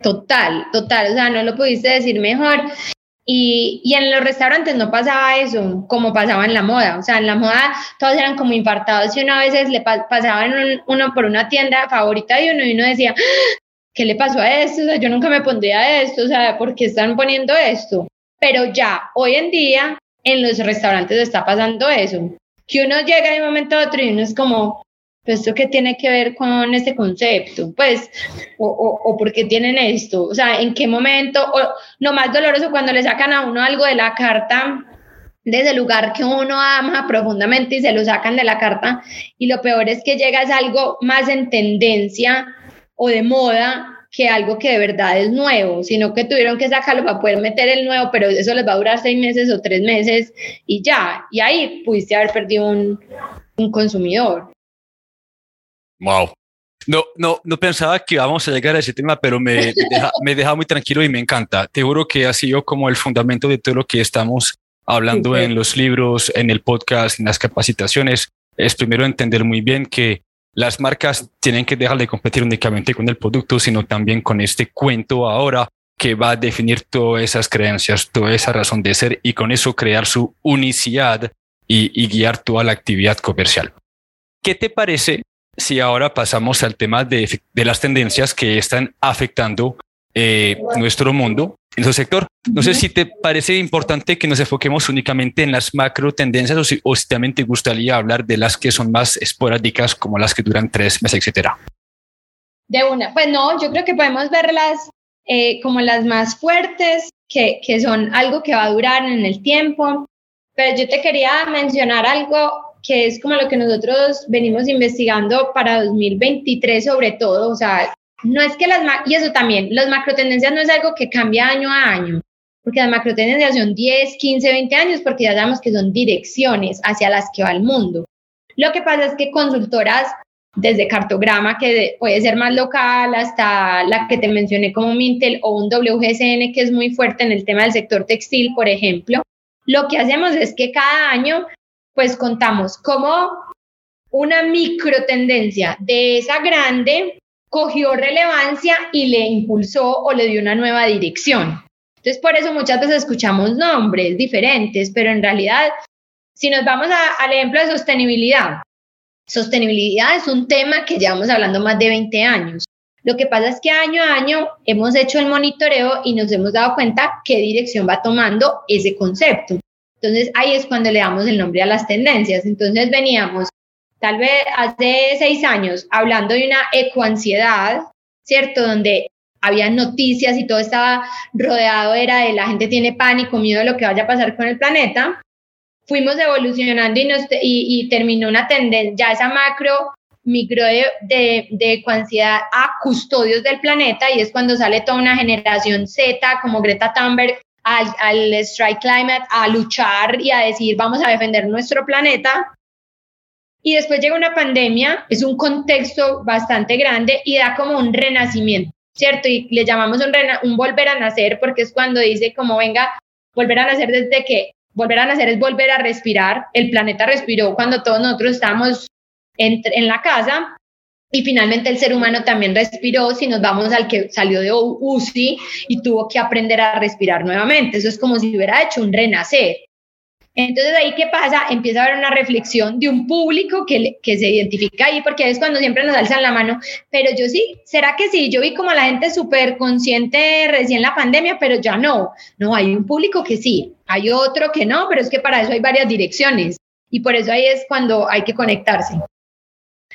[SPEAKER 2] Total, total, o sea, no lo pudiste decir mejor. Y, y, en los restaurantes no pasaba eso, como pasaba en la moda. O sea, en la moda todos eran como infartados y uno a veces le pasaban uno por una tienda favorita de uno y uno decía, ¿qué le pasó a esto? O sea, yo nunca me pondría esto, o sea, ¿por qué están poniendo esto? Pero ya, hoy en día, en los restaurantes está pasando eso, que uno llega de un momento a otro y uno es como, pues, ¿esto qué tiene que ver con este concepto? Pues, o, o, o por qué tienen esto, o sea, ¿en qué momento? O lo más doloroso cuando le sacan a uno algo de la carta desde el lugar que uno ama profundamente y se lo sacan de la carta y lo peor es que llega a algo más en tendencia o de moda que algo que de verdad es nuevo, sino que tuvieron que sacarlo para poder meter el nuevo, pero eso les va a durar seis meses o tres meses y ya, y ahí pudiste haber perdido un, un consumidor.
[SPEAKER 1] Wow. No, no, no pensaba que íbamos a llegar a ese tema, pero me, deja, me deja muy tranquilo y me encanta. Te juro que ha sido como el fundamento de todo lo que estamos hablando en los libros, en el podcast, en las capacitaciones. Es primero entender muy bien que las marcas tienen que dejar de competir únicamente con el producto, sino también con este cuento ahora que va a definir todas esas creencias, toda esa razón de ser y con eso crear su unicidad y, guiar toda la actividad comercial. ¿Qué te parece si ahora pasamos al tema de, las tendencias que están afectando eh, nuestro mundo en su sector. No sé si te parece importante que nos enfoquemos únicamente en las macro tendencias o si, o si también te gustaría hablar de las que son más esporádicas, como las que duran tres meses, etcétera.
[SPEAKER 2] De una, pues no, yo creo que podemos verlas eh, como las más fuertes, que, que son algo que va a durar en el tiempo. Pero yo te quería mencionar algo que es como lo que nosotros venimos investigando para 2023 sobre todo, o sea, no es que las, y eso también, las macrotendencias no es algo que cambia año a año, porque las macrotendencias son 10, 15, 20 años, porque ya sabemos que son direcciones hacia las que va el mundo. Lo que pasa es que consultoras desde cartograma, que puede ser más local, hasta la que te mencioné como Mintel o un WGSN, que es muy fuerte en el tema del sector textil, por ejemplo, lo que hacemos es que cada año, pues contamos como una microtendencia de esa grande cogió relevancia y le impulsó o le dio una nueva dirección. Entonces, por eso muchas veces escuchamos nombres diferentes, pero en realidad, si nos vamos al ejemplo de sostenibilidad, sostenibilidad es un tema que llevamos hablando más de 20 años. Lo que pasa es que año a año hemos hecho el monitoreo y nos hemos dado cuenta qué dirección va tomando ese concepto. Entonces ahí es cuando le damos el nombre a las tendencias. Entonces veníamos tal vez hace seis años, hablando de una ecoansiedad, ¿cierto? Donde había noticias y todo estaba rodeado, era de la gente tiene pánico, miedo de lo que vaya a pasar con el planeta. Fuimos evolucionando y, terminó una tendencia, ya esa macro migró de, de, de ecoansiedad a custodios del planeta y es cuando sale toda una generación Z como Greta Thunberg al, al Strike Climate, a luchar y a decir vamos a defender nuestro planeta y después llega una pandemia, es un contexto bastante grande y da como un renacimiento, ¿cierto? Y le llamamos un, volver a nacer porque es cuando dice como venga, volver a nacer desde que volver a nacer es volver a respirar. El planeta respiró cuando todos nosotros estábamos en, en la casa y finalmente el ser humano también respiró, si nos vamos al que salió de UCI y tuvo que aprender a respirar nuevamente. Eso es como si hubiera hecho un renacer. Entonces ahí qué pasa, empieza a haber una reflexión de un público que, que se identifica ahí, porque es cuando siempre nos alzan la mano, pero yo sí, ¿será que sí? Yo vi como la gente súper consciente recién la pandemia, pero ya no, no, hay un público que sí, hay otro que no, pero es que para eso hay varias direcciones y por eso ahí es cuando hay que conectarse.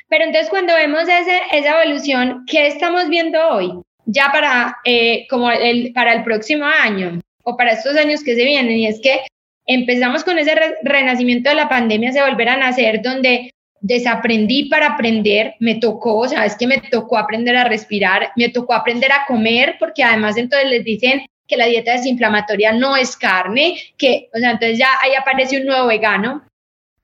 [SPEAKER 2] Pero entonces cuando vemos ese, esa evolución, ¿qué estamos viendo hoy? Ya para, eh, como el, para el próximo año o para estos años que se vienen, y es que empezamos con ese renacimiento de la pandemia, se volver a nacer donde desaprendí para aprender, me tocó, o sea, es que me tocó aprender a respirar, me tocó aprender a comer, porque además entonces les dicen que la dieta desinflamatoria no es carne, que, o sea, entonces ya ahí aparece un nuevo vegano,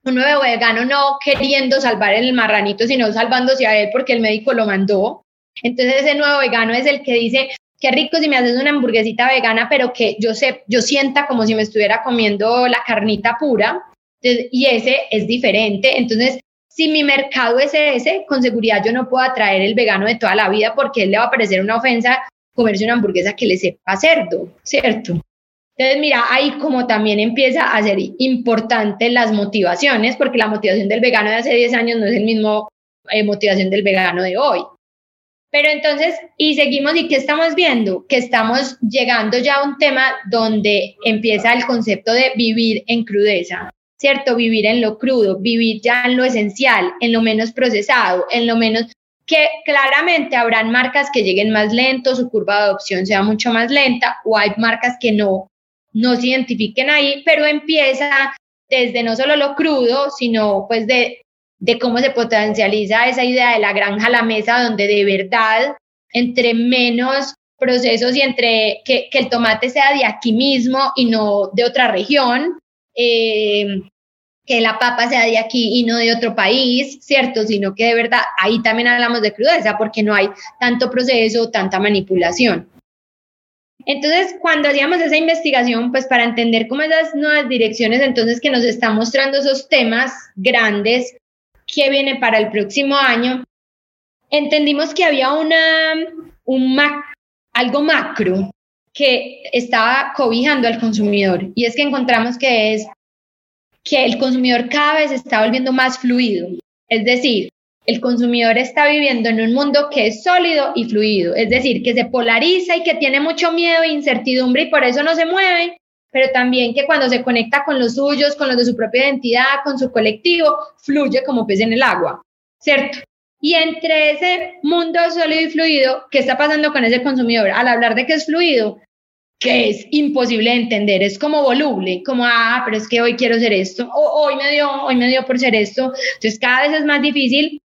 [SPEAKER 2] un nuevo vegano no queriendo salvar el marranito, sino salvándose a él porque el médico lo mandó. Entonces ese nuevo vegano es el que dice, qué rico si me haces una hamburguesita vegana, pero que yo, sé, yo sienta como si me estuviera comiendo la carnita pura. y ese es diferente. Entonces, si mi mercado es ese, con seguridad yo no puedo atraer el vegano de toda la vida porque él le va a parecer una ofensa comerse una hamburguesa que le sepa cerdo, ¿cierto? Entonces, mira, ahí como también empieza a ser importante las motivaciones, porque la motivación del vegano de hace 10 años no es el mismo eh, motivación del vegano de hoy. Pero entonces, y seguimos, ¿y qué estamos viendo? Que estamos llegando ya a un tema donde empieza el concepto de vivir en crudeza, ¿cierto? Vivir en lo crudo, vivir ya en lo esencial, en lo menos procesado, en lo menos que claramente habrán marcas que lleguen más lento, su curva de adopción sea mucho más lenta, o hay marcas que no, no se identifiquen ahí, pero empieza desde no solo lo crudo, sino pues de de cómo se potencializa esa idea de la granja a la mesa, donde de verdad, entre menos procesos y entre que, el tomate sea de aquí mismo y no de otra región, eh, que la papa sea de aquí y no de otro país, ¿cierto? Sino que de verdad ahí también hablamos de crudeza porque no hay tanto proceso, tanta manipulación. Entonces, cuando hacíamos esa investigación, pues para entender cómo esas nuevas direcciones, entonces que nos están mostrando esos temas grandes, que viene para el próximo año, entendimos que había una, un algo macro que estaba cobijando al consumidor y es que encontramos que es que el consumidor cada vez está volviendo más fluido. Es decir, el consumidor está viviendo en un mundo que es sólido y fluido, es decir, que se polariza y que tiene mucho miedo e incertidumbre y por eso no se mueve, pero también que cuando se conecta con los suyos, con los de su propia identidad, con su colectivo, fluye como pez en el agua, ¿cierto? Y entre ese mundo sólido y fluido, ¿qué está pasando con ese consumidor? Al hablar de que es fluido, que es imposible de entender, es como voluble, como, ah, pero es que hoy quiero ser esto, o hoy me dio, hoy me dio por ser esto. Entonces cada vez es más difícil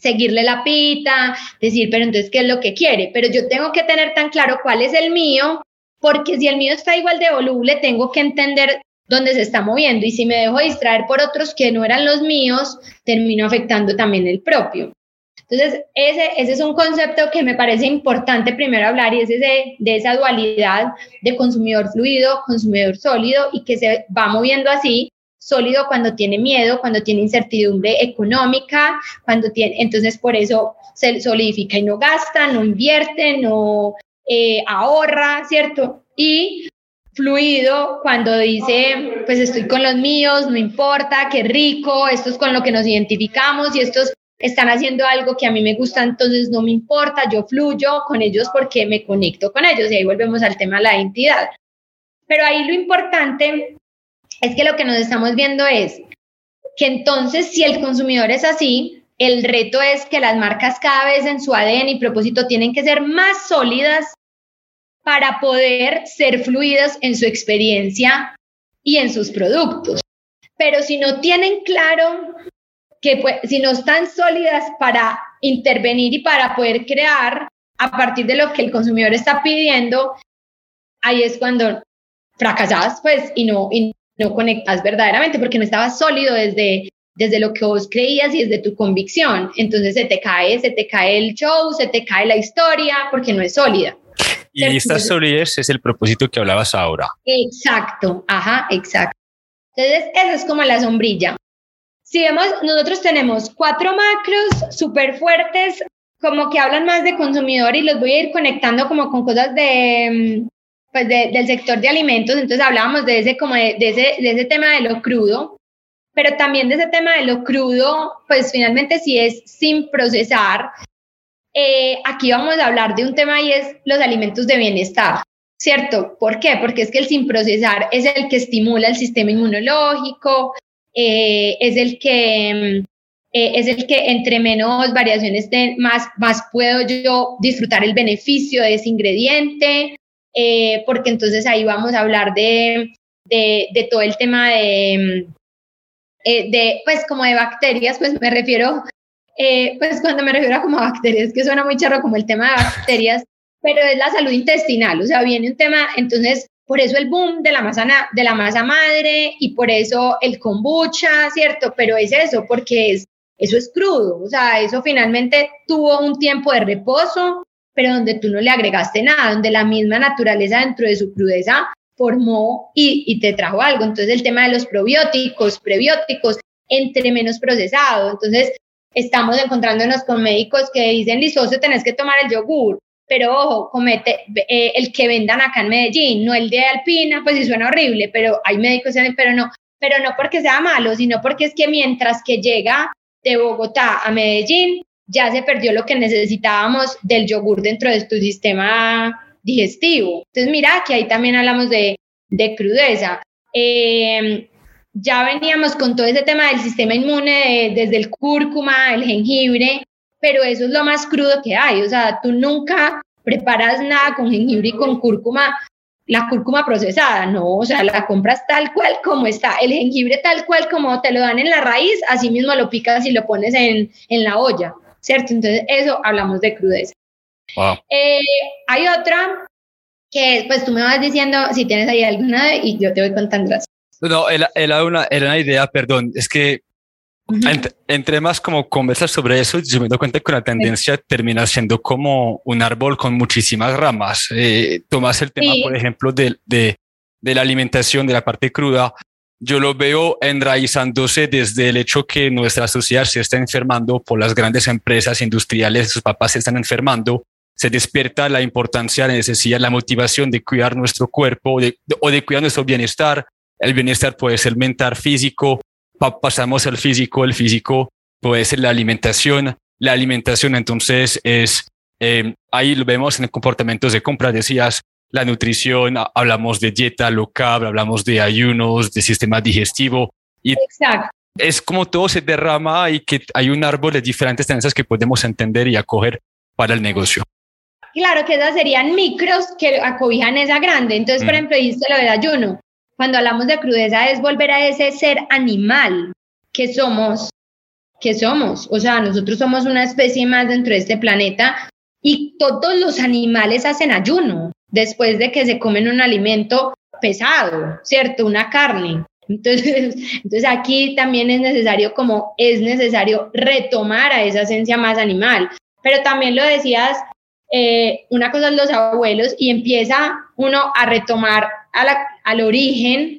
[SPEAKER 2] seguirle la pita, decir, pero entonces, ¿qué es lo que quiere? Pero yo tengo que tener tan claro cuál es el mío porque si el mío está igual de voluble, tengo que entender dónde se está moviendo y si me dejo distraer por otros que no eran los míos, termino afectando también el propio. Entonces, ese, es un concepto que me parece importante primero hablar y es ese de esa dualidad de consumidor fluido, consumidor sólido y que se va moviendo así, sólido cuando tiene miedo, cuando tiene incertidumbre económica, cuando tiene, entonces por eso se solidifica y no gasta, no invierte, no eh, ahorra, ¿cierto? Y fluido cuando dice, pues estoy con los míos, no importa, qué rico, esto es con lo que nos identificamos y estos están haciendo algo que a mí me gusta, entonces no me importa, yo fluyo con ellos porque me conecto con ellos y ahí volvemos al tema de la identidad. Pero ahí lo importante es que lo que nos estamos viendo es que entonces si el consumidor es así, el reto es que las marcas cada vez en su ADN y propósito tienen que ser más sólidas para poder ser fluidas en su experiencia y en sus productos. Pero si no tienen claro que si no están sólidas para intervenir y para poder crear a partir de lo que el consumidor está pidiendo, ahí es cuando fracasas pues y no, y no conectas verdaderamente porque no estabas sólido desde desde lo que vos creías y desde tu convicción. Entonces se te cae, se te cae el show, se te cae la historia porque no es sólida.
[SPEAKER 1] Y esta solidez es el propósito que hablabas ahora.
[SPEAKER 2] Exacto, ajá, exacto. Entonces, eso es como la sombrilla. Si vemos, nosotros tenemos cuatro macros súper fuertes, como que hablan más de consumidor y los voy a ir conectando como con cosas de, pues del sector de alimentos, entonces hablábamos de ese, como de, ese, de ese tema de lo crudo, pero también de ese tema de lo crudo, pues finalmente si es sin procesar, eh, aquí vamos a hablar de un tema y es los alimentos de bienestar, ¿cierto? ¿Por qué? Porque es que el sin procesar es el que estimula el sistema inmunológico, eh, es el que... Mm, eh, es el que entre menos variaciones de, más, más puedo yo disfrutar el beneficio de ese ingrediente, porque entonces ahí vamos a hablar de, de, de todo el tema de, mm, de, pues como de bacterias, pues me refiero eh, pues cuando me refiero a como bacterias, que suena muy charro como el tema de bacterias, pero es la salud intestinal, o sea, viene un tema, entonces, por eso el boom de la masa, de la masa madre y por eso el kombucha, ¿cierto? Pero es eso, porque es, eso es crudo, o sea, eso finalmente tuvo un tiempo de reposo, pero donde tú no le agregaste nada, donde la misma naturaleza dentro de su crudeza formó y, y te trajo algo. Entonces el tema de los probióticos, prebióticos, entre menos procesado. Entonces, estamos encontrándonos con médicos que dicen, lisocio, tenés que tomar el yogur, pero ojo, comete eh, el que vendan acá en Medellín, no el de Alpina, pues sí suena horrible, pero hay médicos, pero no, pero no porque sea malo, sino porque es que mientras que llega de Bogotá a Medellín, ya se perdió lo que necesitábamos del yogur dentro de tu sistema digestivo. Entonces, mira, que ahí también hablamos de, de crudeza. Eh, ya veníamos con todo ese tema del sistema inmune, desde el cúrcuma, el jengibre, pero eso es lo más crudo que hay. O sea, tú nunca preparas nada con jengibre y con cúrcuma, la cúrcuma procesada, no, o sea, la compras tal cual como está. El jengibre tal cual como te lo dan en la raíz, así mismo lo picas y lo pones en, en la olla, ¿cierto? Entonces, eso hablamos de crudeza. Eh, hay otra que, pues tú me vas diciendo si tienes ahí alguna y yo te voy contando las.
[SPEAKER 1] No, era, una, era una idea, perdón, es que entre, más como conversas sobre eso, yo me doy cuenta que la tendencia termina siendo como un árbol con muchísimas ramas. Eh, tomas el tema, por ejemplo, de, de, de la alimentación, de la parte cruda, yo lo veo enraizándose desde el hecho que nuestra sociedad se está enfermando por las grandes empresas industriales, sus papás se están enfermando, se despierta la importancia, la necesidad, la motivación de cuidar nuestro cuerpo o de cuidar nuestro bienestar, el bienestar puede ser mental, físico, pasamos al físico, el físico puede ser la alimentación, la alimentación entonces es, em, ahí lo vemos en comportamientos de compra, decías, la nutrición, hablamos de dieta local, hablamos de ayunos, de sistema digestivo. Y Exacto. Es como todo se derrama y que hay un árbol de diferentes tendencias que podemos entender y acoger para el negocio.
[SPEAKER 2] Claro que esas serían micros que acobijan esa grande. Entonces, por mm. ejemplo, dice lo del ayuno cuando hablamos de crudeza es volver a ese ser animal que somos, que somos. O sea, nosotros somos una especie más dentro de este planeta y todos los animales hacen ayuno después de que se comen un alimento pesado, ¿cierto? Una carne. Entonces, entonces aquí también es necesario como es necesario retomar a esa esencia más animal. Pero también lo decías, eh, una cosa es los abuelos y empieza uno a retomar al origen,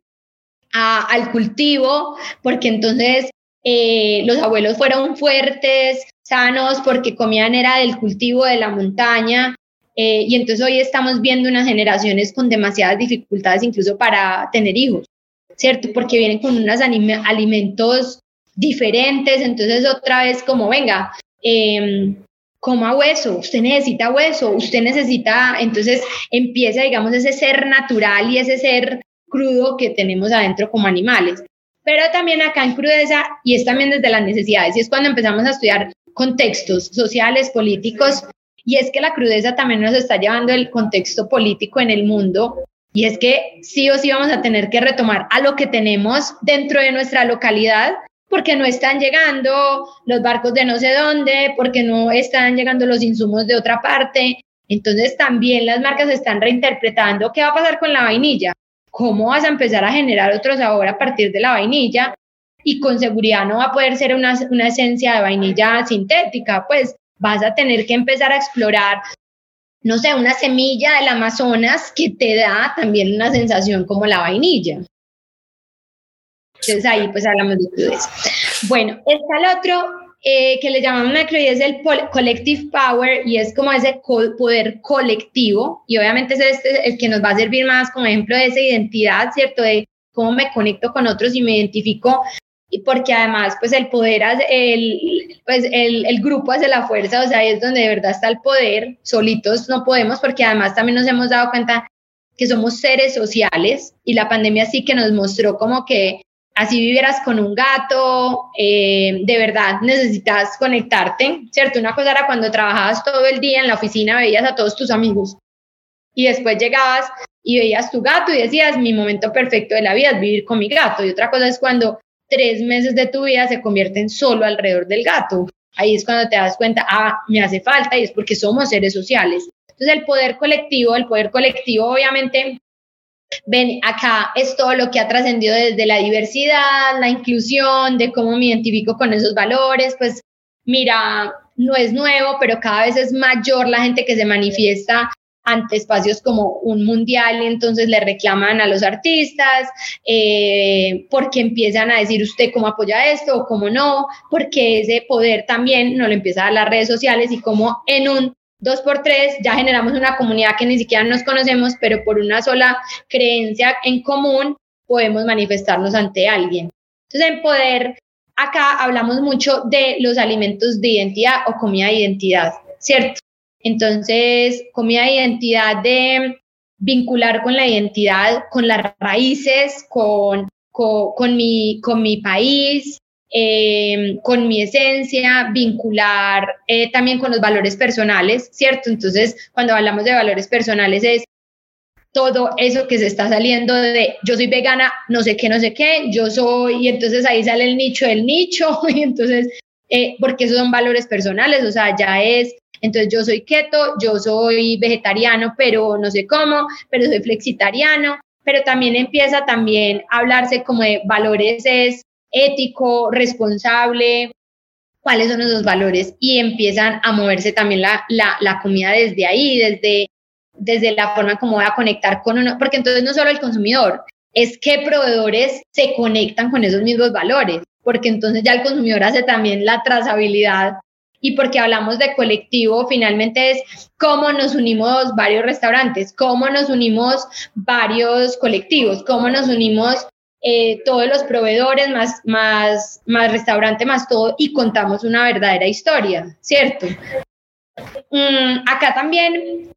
[SPEAKER 2] al cultivo, porque entonces eh, los abuelos fueron fuertes, sanos, porque comían era del cultivo de la montaña. Eh, y entonces hoy estamos viendo unas generaciones con demasiadas dificultades incluso para tener hijos, ¿cierto? Porque vienen con unos alimentos diferentes, entonces otra vez como, venga, eh, coma hueso, usted necesita hueso, usted necesita, entonces empieza, digamos, ese ser natural y ese ser crudo que tenemos adentro como animales. Pero también acá en crudeza, y es también desde las necesidades, y es cuando empezamos a estudiar contextos sociales, políticos, y es que la crudeza también nos está llevando el contexto político en el mundo, y es que sí o sí vamos a tener que retomar a lo que tenemos dentro de nuestra localidad, porque no están llegando los barcos de no sé dónde, porque no están llegando los insumos de otra parte. Entonces también las marcas están reinterpretando qué va a pasar con la vainilla, cómo vas a empezar a generar otro sabor a partir de la vainilla y con seguridad no va a poder ser una, una esencia de vainilla sintética, pues vas a tener que empezar a explorar no sé, una semilla del Amazonas que te da también una sensación como la vainilla. Entonces ahí pues hablamos de crudeza. Bueno, está el otro, eh, que le llamamos macro y es el collective power y es como ese poder colectivo y obviamente es este el que nos va a servir más como ejemplo de esa identidad, ¿cierto? De cómo me conecto con otros y me identifico y porque además pues el poder, el, pues el, el, grupo hace la fuerza, o sea, es donde de verdad está el poder, solitos no podemos porque además también nos hemos dado cuenta que somos seres sociales y la pandemia sí que nos mostró como que así vivieras con un gato, eh, de verdad necesitas conectarte, ¿cierto? Una cosa era cuando trabajabas todo el día en la oficina, veías a todos tus amigos y después llegabas y veías tu gato y decías, mi momento perfecto de la vida es vivir con mi gato. Y otra cosa es cuando tres meses de tu vida se convierten solo alrededor del gato. Ahí es cuando te das cuenta, ah, me hace falta y es porque somos seres sociales. Entonces el poder colectivo, el poder colectivo obviamente Ven, acá es todo lo que ha trascendido desde la diversidad, la inclusión, de cómo me identifico con esos valores, pues mira, no es nuevo, pero cada vez es mayor la gente que se manifiesta ante espacios como un mundial y entonces le reclaman a los artistas eh, porque empiezan a decir usted cómo apoya esto o cómo no, porque ese poder también no lo empieza a dar las redes sociales y como en un dos por tres, ya generamos una comunidad que ni siquiera nos conocemos, pero por una sola creencia en común podemos manifestarnos ante alguien. Entonces, en poder, acá hablamos mucho de los alimentos de identidad o comida de identidad, ¿cierto? Entonces, comida de identidad de vincular con la identidad, con las raíces, con, con, mi, con mi país, Em, con mi esencia, vincular eh, también con los valores personales, ¿cierto? Entonces, cuando hablamos de valores personales es todo eso que se está saliendo de yo soy vegana, no sé qué, no sé qué, yo soy, y entonces ahí sale el nicho del nicho, y entonces, eh, porque esos son valores personales, o sea, ya es, entonces yo soy keto, yo soy vegetariano, pero no sé cómo, pero soy flexitariano, pero también empieza también a hablarse como de valores es ético, responsable, cuáles son esos valores y empiezan a moverse también la, la, comida desde ahí, desde, desde la forma como voy a conectar con uno, porque entonces no solo el consumidor, es que proveedores se conectan con esos mismos valores, porque entonces ya el consumidor hace también la trazabilidad y porque hablamos de colectivo, finalmente es cómo nos unimos varios restaurantes, cómo nos unimos varios colectivos, cómo nos unimos eh, todos los proveedores, más, más, más restaurante, más todo, y contamos una verdadera historia, ¿cierto? Mm, acá también,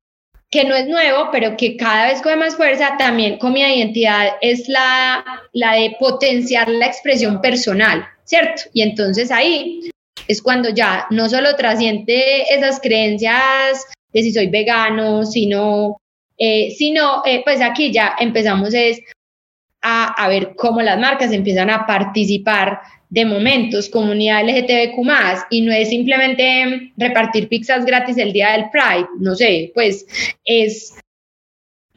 [SPEAKER 2] que no es nuevo, pero que cada vez con más fuerza, también con mi identidad, es la, la de potenciar la expresión personal, ¿cierto? Y entonces ahí es cuando ya no solo trasciende esas creencias de si soy vegano, sino, eh, sino eh, pues aquí ya empezamos es a, ver cómo las marcas empiezan a participar de momentos, comunidad LGTBQ y no es simplemente repartir pizzas gratis el día del Pride, no sé, pues es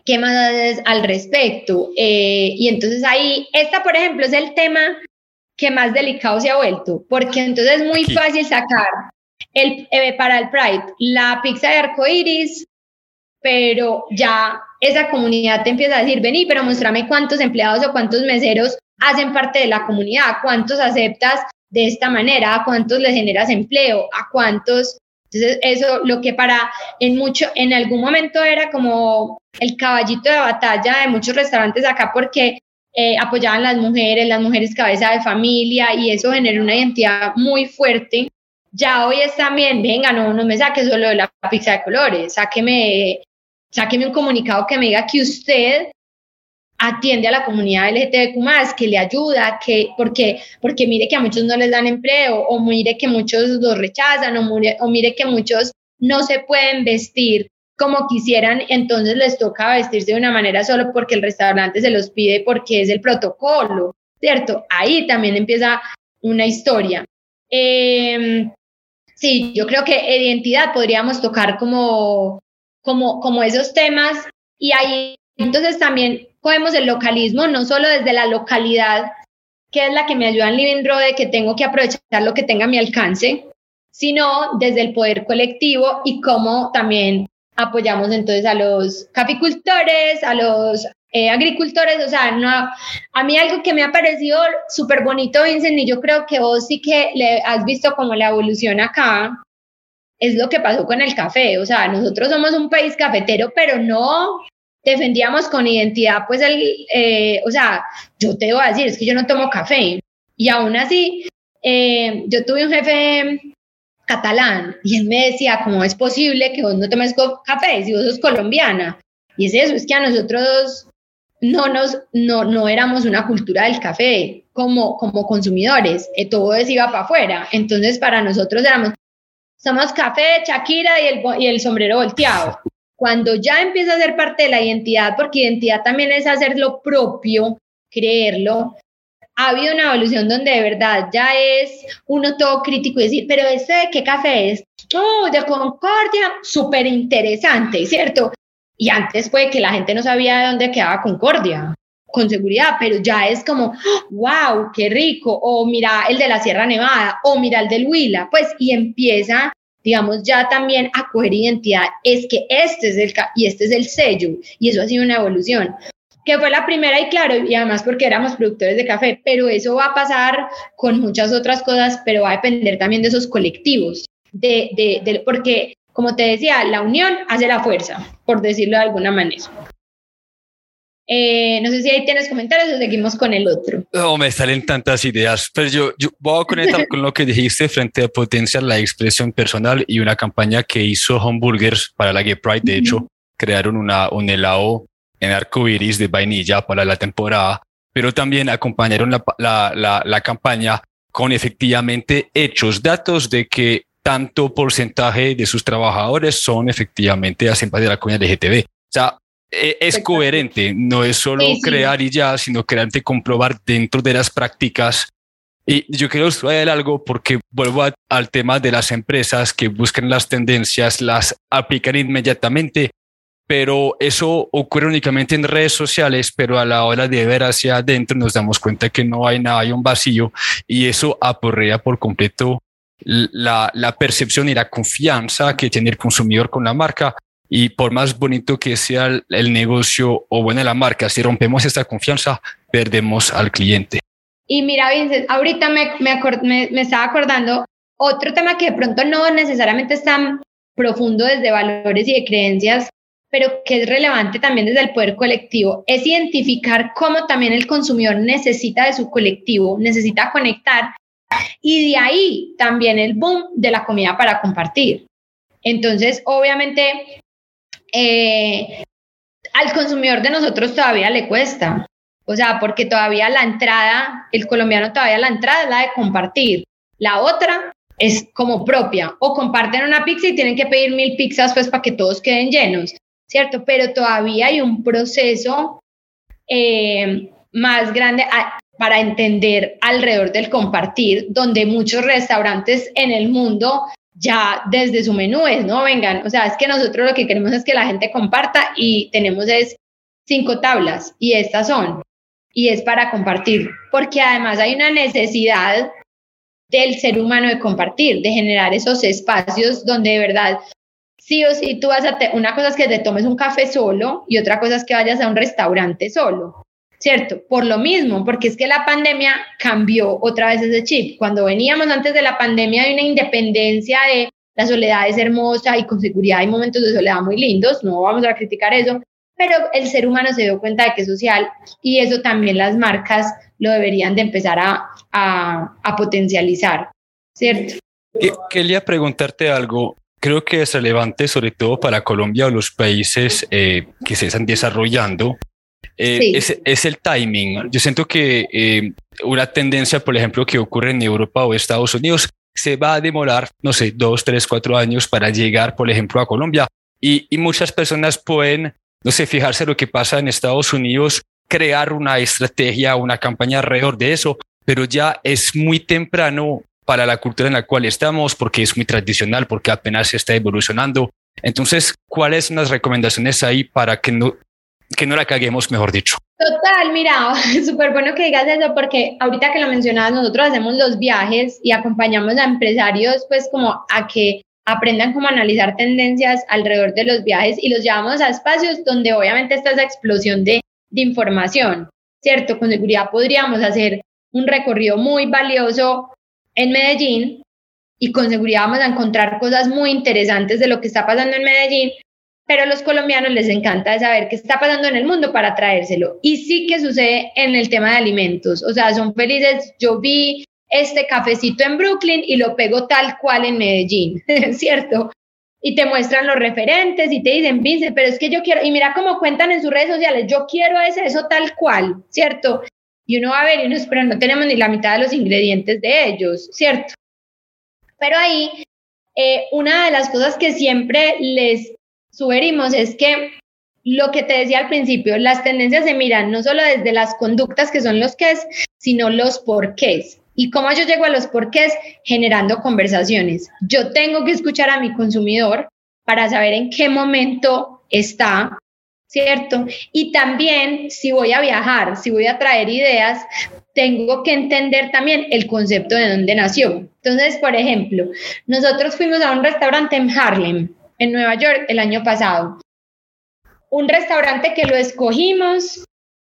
[SPEAKER 2] qué más haces al respecto. Eh, y entonces ahí, esta por ejemplo es el tema que más delicado se ha vuelto, porque entonces es muy fácil sacar el, eh, para el Pride la pizza de arcoiris, pero ya esa comunidad te empieza a decir, vení, pero muéstrame cuántos empleados o cuántos meseros hacen parte de la comunidad, cuántos aceptas de esta manera, a cuántos les generas empleo, a cuántos. Entonces, eso lo que para en mucho, en algún momento era como el caballito de batalla de muchos restaurantes acá porque eh, apoyaban las mujeres, las mujeres cabeza de familia y eso generó una identidad muy fuerte. Ya hoy es también, venga, no, no me saque solo de la pizza de colores, sáqueme sáqueme un comunicado que me diga que usted atiende a la comunidad LGTBQ+, que le ayuda, que, porque, porque mire que a muchos no les dan empleo, o mire que muchos los rechazan, o mire, que muchos no se pueden vestir como quisieran, entonces les toca vestirse de una manera solo porque el restaurante se los pide, porque es el protocolo, ¿cierto? Ahí también empieza una historia. Em, sí, yo creo que identidad podríamos tocar como como, como esos temas. Y ahí entonces también cogemos el localismo, no solo desde la localidad, que es la que me ayuda en Living Road, que tengo que aprovechar lo que tenga a mi alcance, sino desde el poder colectivo y cómo también apoyamos entonces a los caficultores, a los eh, agricultores, o sea, no, a mí algo que me ha parecido súper bonito, Vincent, y yo creo que vos sí que le has visto como la evolución acá, es lo que pasó con el café, o sea, nosotros somos un país cafetero, pero no defendíamos con identidad, pues el, eh, o sea, yo te voy a decir, es que yo no tomo café, y aún así, eh, yo tuve un jefe catalán y él me decía, ¿cómo es posible que vos no tomes café si vos sos colombiana? Y es eso, es que a nosotros no, nos, no, no éramos una cultura del café como, como consumidores, eh, todo eso iba para afuera. Entonces, para nosotros éramos, somos café, Shakira y el, y el sombrero volteado. Cuando ya empieza a ser parte de la identidad, porque identidad también es hacer lo propio, creerlo, ha habido una evolución donde de verdad ya es uno todo crítico y decir, pero ese de qué café es? Oh, de Concordia, súper interesante, ¿cierto? Y antes fue que la gente no sabía de dónde quedaba Concordia, con seguridad, pero ya es como, wow, qué rico, o mira el de la Sierra Nevada, o mira el del Huila, pues, y empieza, digamos, ya también a coger identidad, es que este es el, y este es el sello, y eso ha sido una evolución que fue la primera y claro, y además porque éramos productores de café, pero eso va a pasar con muchas otras cosas, pero va a depender también de esos colectivos, de, de, de, porque como te decía, la unión hace la fuerza, por decirlo de alguna manera. Eh, no sé si ahí tienes comentarios o seguimos con el otro.
[SPEAKER 1] No, me salen tantas ideas, pero yo, yo voy a conectar con lo que dijiste frente a potenciar la expresión personal y una campaña que hizo Hamburgers para la Gay Pride. De hecho, crearon una, un helado en arco iris de vainilla para la temporada, pero también acompañaron la, la, la, la campaña con efectivamente hechos, datos de que tanto porcentaje de sus trabajadores son efectivamente hacen parte de la comunidad LGTB. O sea, es coherente, no es solo crear y ya, sino crearte comprobar dentro de las prácticas. Y yo quiero subrayar algo porque vuelvo al tema de las empresas que buscan las tendencias, las aplican inmediatamente, pero eso ocurre únicamente en redes sociales, pero a la hora de ver hacia adentro nos damos cuenta que no hay nada, hay un vacío y eso aporrea por completo la, la, percepción y la confianza que tiene el consumidor con la marca. Y por más bonito que sea el, negocio o buena la marca, si rompemos esta confianza, perdemos al cliente.
[SPEAKER 2] Y mira, Vincent, ahorita me, me, me, estaba acordando otro tema que de pronto no necesariamente es tan profundo desde valores y de creencias, pero que es relevante también desde el poder colectivo, es identificar cómo también el consumidor necesita de su colectivo, necesita conectar y de ahí también el boom de la comida para compartir. Entonces, obviamente, eh, al consumidor de nosotros todavía le cuesta. O sea, porque todavía la entrada, el colombiano todavía la entrada es la de compartir. La otra es como propia. O comparten una pizza y tienen que pedir mil pizzas pues para que todos queden llenos, ¿cierto? Pero todavía hay un proceso eh, más grande para entender alrededor del compartir, donde muchos restaurantes en el mundo ya desde su menú es, no vengan, o sea, es que nosotros lo que queremos es que la gente comparta y tenemos es cinco tablas y estas son, y es para compartir, porque además hay una necesidad del ser humano de compartir, de generar esos espacios donde de verdad sí o sí tú vas a, una cosa es que te tomes un café solo y otra cosa es que vayas a un restaurante solo. ¿Cierto? Por lo mismo, porque es que la pandemia cambió otra vez ese chip. Cuando veníamos antes de la pandemia de una independencia de la soledad es hermosa y con seguridad hay momentos de soledad muy lindos, no vamos a criticar eso, pero el ser humano se dio cuenta de que es social y eso también las marcas lo deberían de empezar a, a, potencializar, ¿cierto?
[SPEAKER 1] Quería preguntarte algo. Creo que es relevante, sobre todo para Colombia o los países eh, que se están desarrollando, eh, es, el timing. Yo siento que eh, una tendencia, por ejemplo, que ocurre en Europa o Estados Unidos, se va a demorar, no sé, dos, tres, cuatro años para llegar, por ejemplo, a Colombia. Y, y muchas personas pueden, no sé, fijarse lo que pasa en Estados Unidos, crear una estrategia, una campaña alrededor de eso, pero ya es muy temprano para la cultura en la cual estamos, porque es muy tradicional, porque apenas se está evolucionando. Entonces, ¿cuáles son las recomendaciones ahí para que no, que no la caguemos, mejor dicho.
[SPEAKER 2] Total, mira, súper bueno que digas eso porque ahorita que lo mencionabas, nosotros hacemos los viajes y acompañamos a empresarios pues como a que aprendan cómo analizar tendencias alrededor de los viajes y los llevamos a espacios donde obviamente está esa explosión de de información, ¿cierto? Con seguridad podríamos hacer un recorrido muy valioso en Medellín y con seguridad vamos a encontrar cosas muy interesantes de lo que está pasando en Medellín, pero a los colombianos les encanta saber qué está pasando en el mundo para traérselo. Y sí que sucede en el tema de alimentos, o sea, son felices. Yo vi este cafecito en Brooklyn y lo pego tal cual en Medellín, ¿cierto? Y te muestran los referentes y te dicen, Vince, pero es que yo quiero, y mira cómo cuentan en sus redes sociales, yo quiero ese, eso tal cual, ¿cierto? Y uno va a ver y uno, pero no tenemos ni la mitad de los ingredientes de ellos, ¿cierto? Pero ahí, eh, una de las cosas que siempre les sugerimos es que lo que te decía al principio, las tendencias se miran no solo desde las conductas que son los qués, sino los porqués. ¿Y cómo yo llego a los porqués? Generando conversaciones. Yo tengo que escuchar a mi consumidor para saber en qué momento está, ¿cierto? Y también si voy a viajar, si voy a traer ideas, tengo que entender también el concepto de dónde nació. Entonces, por ejemplo, nosotros fuimos a un restaurante en Harlem, en Nueva York, el año pasado. Un restaurante que lo escogimos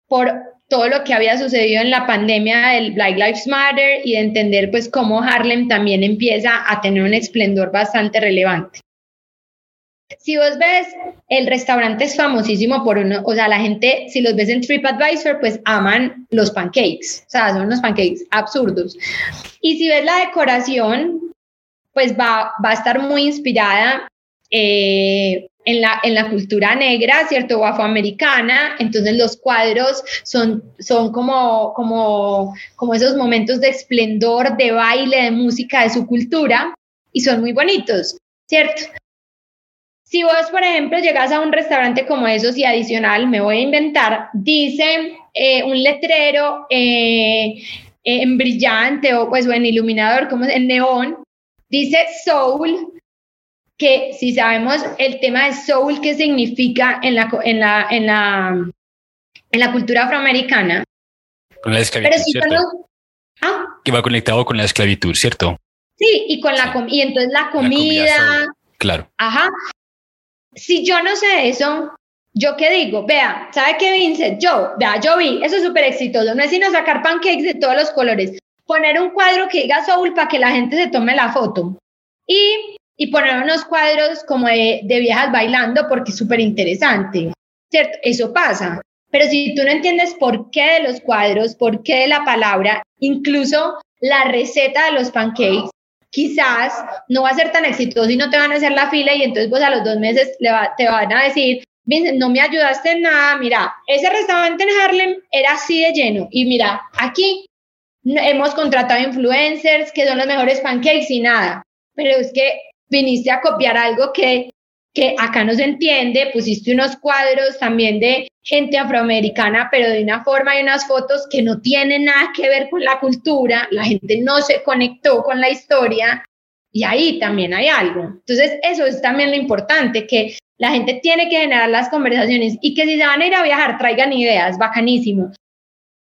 [SPEAKER 2] por todo lo que había sucedido en la pandemia del Black Lives Matter y de entender pues cómo Harlem también empieza a tener un esplendor bastante relevante. Si vos ves, el restaurante es famosísimo por uno, o sea, la gente, si los ves en TripAdvisor, pues aman los pancakes, o sea, son unos pancakes absurdos. Y si ves la decoración, pues va, va a estar muy inspirada eh, en, la, en la cultura negra, ¿cierto? O afroamericana, entonces los cuadros son, son como, como, como esos momentos de esplendor, de baile, de música, de su cultura, y son muy bonitos, ¿cierto? Si vos, por ejemplo, llegas a un restaurante como esos y adicional, me voy a inventar, dice eh, un letrero eh, en brillante o pues en iluminador, como en neón, dice soul, que si sabemos el tema de soul, ¿qué significa en la, en la, en la, en la cultura afroamericana?
[SPEAKER 1] Con la esclavitud, ¿cierto? ¿Ah? Que va conectado con la esclavitud, ¿cierto?
[SPEAKER 2] Sí, y con la y entonces la comida
[SPEAKER 1] claro.
[SPEAKER 2] Ajá si yo no sé eso, ¿yo qué digo? Vea, ¿sabe qué, Vincent? Yo, vea, yo vi, eso es súper exitoso, no es sino sacar pancakes de todos los colores, poner un cuadro que diga Soul para que la gente se tome la foto y, y poner unos cuadros como de, de viejas bailando porque es súper interesante, ¿cierto? Eso pasa. Pero si tú no entiendes por qué de los cuadros, por qué de la palabra, incluso la receta de los pancakes, quizás no va a ser tan exitoso y no te van a hacer la fila y entonces vos a los dos meses te van a decir, no me ayudaste en nada, mira, ese restaurante en Harlem era así de lleno y mira, aquí hemos contratado influencers que son los mejores pancakes y nada, pero es que viniste a copiar algo que que acá no se entiende, pusiste unos cuadros también de gente afroamericana, pero de una forma y unas fotos que no tienen nada que ver con la cultura, la gente no se conectó con la historia y ahí también hay algo. Entonces, eso es también lo importante, que la gente tiene que generar las conversaciones y que si se van a ir a viajar, traigan ideas, bacanísimo,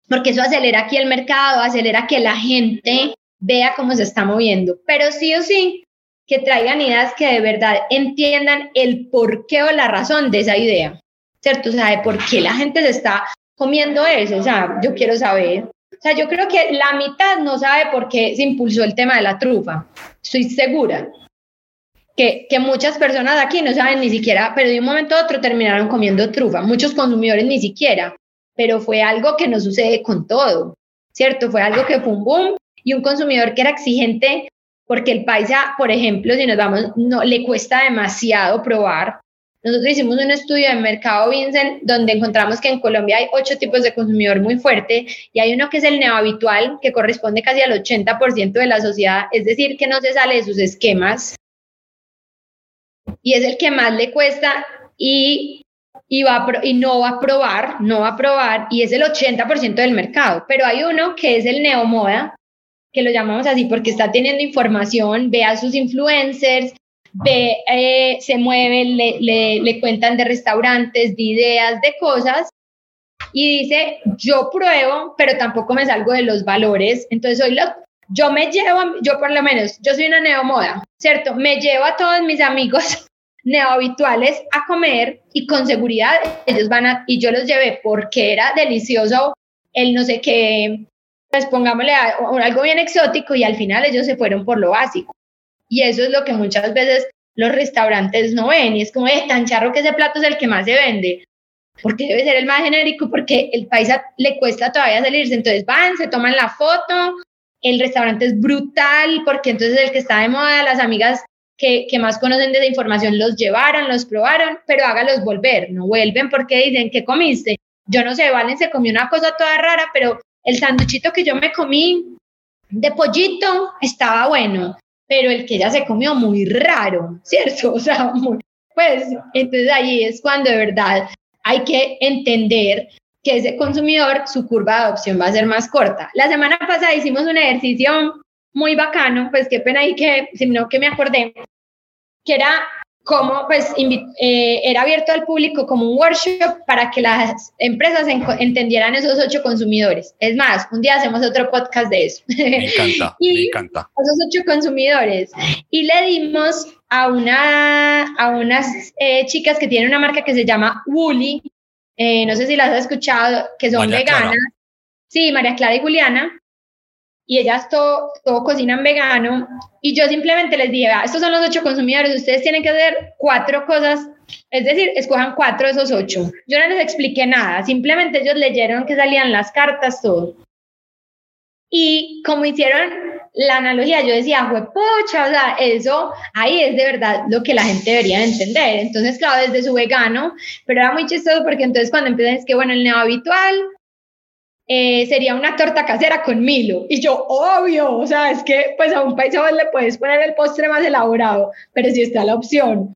[SPEAKER 2] porque eso acelera aquí el mercado, acelera que la gente vea cómo se está moviendo, pero sí o sí, que traigan ideas que de verdad entiendan el porqué o la razón de esa idea, ¿cierto? O sea, de por qué la gente se está comiendo eso, o sea, yo quiero saber. O sea, yo creo que la mitad no sabe por qué se impulsó el tema de la trufa. Estoy segura que, que muchas personas aquí no saben ni siquiera, pero de un momento a otro terminaron comiendo trufa. Muchos consumidores ni siquiera, pero fue algo que no sucede con todo, ¿cierto? Fue algo que fue un boom y un consumidor que era exigente porque el paisa, por ejemplo, si nos vamos, no le cuesta demasiado probar. Nosotros hicimos un estudio de mercado Vincent donde encontramos que en Colombia hay ocho tipos de consumidor muy fuerte y hay uno que es el neohabitual, que corresponde casi al 80% de la sociedad, es decir, que no se sale de sus esquemas y es el que más le cuesta y, y, va y no va a probar, no va a probar y es el 80% del mercado. Pero hay uno que es el neomoda, que lo llamamos así porque está teniendo información, ve a sus influencers, ve, eh, se mueve, le, le, cuentan de restaurantes, de ideas, de cosas, y dice, yo pruebo, pero tampoco me salgo de los valores, entonces hoy lo, yo me llevo, yo por lo menos, yo soy una neomoda, ¿cierto? Me llevo a todos mis amigos neohabituales a comer y con seguridad ellos van a, y yo los llevé porque era delicioso el no sé qué, pues pongámosle algo bien exótico y al final ellos se fueron por lo básico. Y eso es lo que muchas veces los restaurantes no ven y es como, es tan charro que ese plato es el que más se vende. Porque debe ser el más genérico, porque el paisa le cuesta todavía salirse. Entonces van, se toman la foto, el restaurante es brutal, porque entonces el que está de moda, las amigas que, que, más conocen de esa información los llevaron, los probaron, pero hágalos volver, no vuelven porque dicen, ¿qué comiste? Yo no sé, Valen se comió una cosa toda rara, pero el sanduchito que yo me comí de pollito estaba bueno, pero el que ella se comió muy raro, ¿cierto? O sea, pues entonces ahí es cuando de verdad hay que entender que ese consumidor, su curva de adopción va a ser más corta. La semana pasada hicimos un ejercicio muy bacano, pues qué pena ahí que, si no que me acordé, que era como, pues, eh, era abierto al público como un workshop para que las empresas entendieran esos ocho consumidores. Es más, un día hacemos otro podcast de eso.
[SPEAKER 1] Me encanta, me encanta.
[SPEAKER 2] Esos ocho consumidores. Y le dimos a, una, a unas eh, chicas que tienen una marca que se llama Woolly, eh, no sé si las has escuchado, que son veganas. Sí, María Clara y Juliana y ellas todo, todo cocinan vegano y yo simplemente les dije, estos son los ocho consumidores, ustedes tienen que hacer cuatro cosas, es decir, escojan cuatro de esos ocho. Yo no les expliqué nada, simplemente ellos leyeron que salían las cartas, todo. Y como hicieron la analogía, yo decía, pucha, o sea, eso ahí es de verdad lo que la gente debería entender. Entonces, claro, desde su vegano, pero era muy chistoso porque entonces cuando empiezan es que, bueno, el neo habitual, eh, sería una torta casera con Milo. Y yo, obvio, o sea, es que pues a un paisa le puedes poner el postre más elaborado, pero si está la opción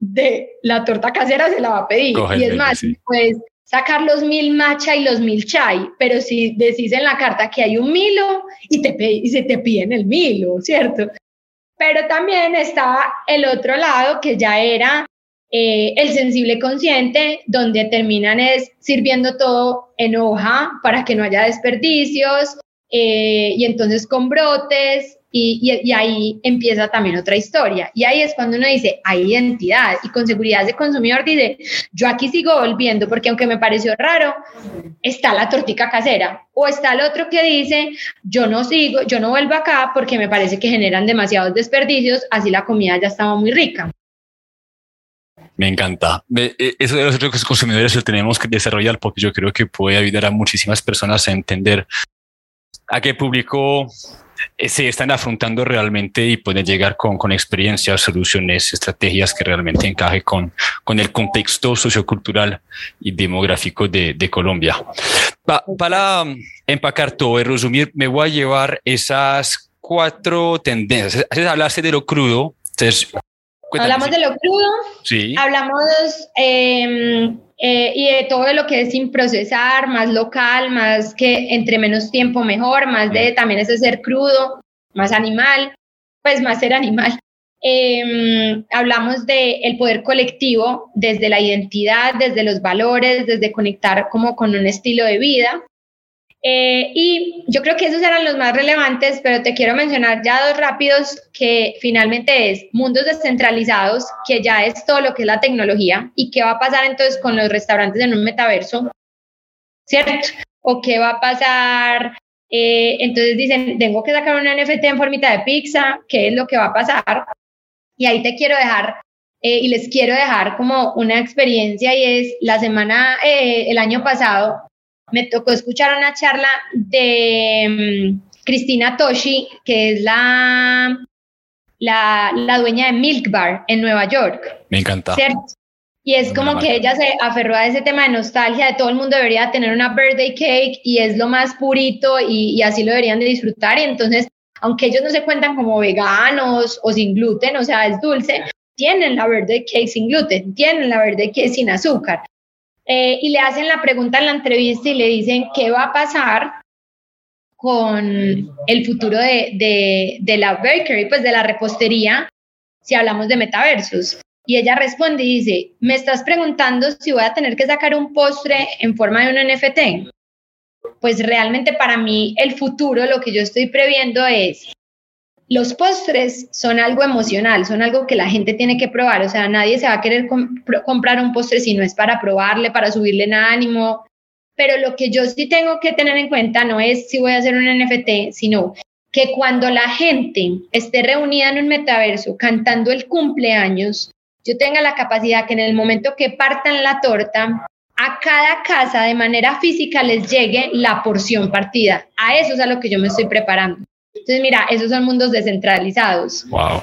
[SPEAKER 2] de la torta casera, se la va a pedir. y es más, puedes sacar los mil matcha y los mil chai, pero si decís en la carta que hay un Milo y, te y se te piden el Milo, ¿cierto? Pero también está el otro lado que ya era eh, el sensible consciente, donde terminan es sirviendo todo en hoja para que no haya desperdicios eh, y entonces con brotes y, ahí empieza también otra historia. Y ahí es cuando uno dice, hay identidad y con seguridad de consumidor dice, yo aquí sigo volviendo porque aunque me pareció raro, está la tortica casera o está el otro que dice, yo no sigo, yo no vuelvo acá porque me parece que generan demasiados desperdicios, así la comida ya estaba muy rica.
[SPEAKER 1] Me encanta. E, eso de los consumidores lo tenemos que desarrollar porque yo creo que puede ayudar a muchísimas personas a entender a qué público eh, se están afrontando realmente y pueden llegar con, con experiencias, soluciones, estrategias que realmente encaje con, con el contexto sociocultural y demográfico de, de Colombia. para empacar todo y resumir, me voy a llevar esas cuatro tendencias. Hablaste de lo crudo, entonces
[SPEAKER 2] Hablamos de lo crudo, sí. hablamos em, eh, y de todo lo que es sin procesar, más local, más que entre menos tiempo mejor, más de también ese ser crudo, más animal, pues más ser animal. Em, hablamos de el poder colectivo desde la identidad, desde los valores, desde conectar como con un estilo de vida. Eh, y yo creo que esos eran los más relevantes, pero te quiero mencionar ya dos rápidos que finalmente es mundos descentralizados, que ya es todo lo que es la tecnología y qué va a pasar entonces con los restaurantes en un metaverso, ¿cierto? O qué va a pasar, eh, entonces dicen, tengo que sacar un NFT en formita de pizza, ¿qué es lo que va a pasar? Y ahí te quiero dejar eh, y les quiero dejar como una experiencia y es la semana, el año pasado me tocó escuchar una charla de mm, Cristina Toshi, que es la, la, la, dueña de Milk Bar en Nueva York.
[SPEAKER 1] Me encanta.
[SPEAKER 2] Y es como que ella se aferró a ese tema de nostalgia, de todo el mundo debería tener una birthday cake y es lo más purito y, y así lo deberían de disfrutar. Y entonces, aunque ellos no se cuentan como veganos o sin gluten, o sea, es dulce, tienen la birthday cake sin gluten, tienen la birthday cake sin azúcar. Eh, y le hacen la pregunta en la entrevista y le dicen qué va a pasar con el futuro de, de, la bakery, pues de la repostería, si hablamos de metaversos. Y ella responde y dice, me estás preguntando si voy a tener que sacar un postre en forma de un NFT. Pues realmente para mí el futuro, lo que yo estoy previendo es los postres son algo emocional, son algo que la gente tiene que probar, o sea, nadie se va a querer comprar un postre si no es para probarle, para subirle en ánimo, pero lo que yo sí tengo que tener en cuenta no es si voy a hacer un NFT, sino que cuando la gente esté reunida en un metaverso cantando el cumpleaños, yo tenga la capacidad que en el momento que partan la torta, a cada casa de manera física les llegue la porción partida. A eso es a lo que yo me estoy preparando. Entonces, mira, esos son mundos descentralizados.
[SPEAKER 1] Wow.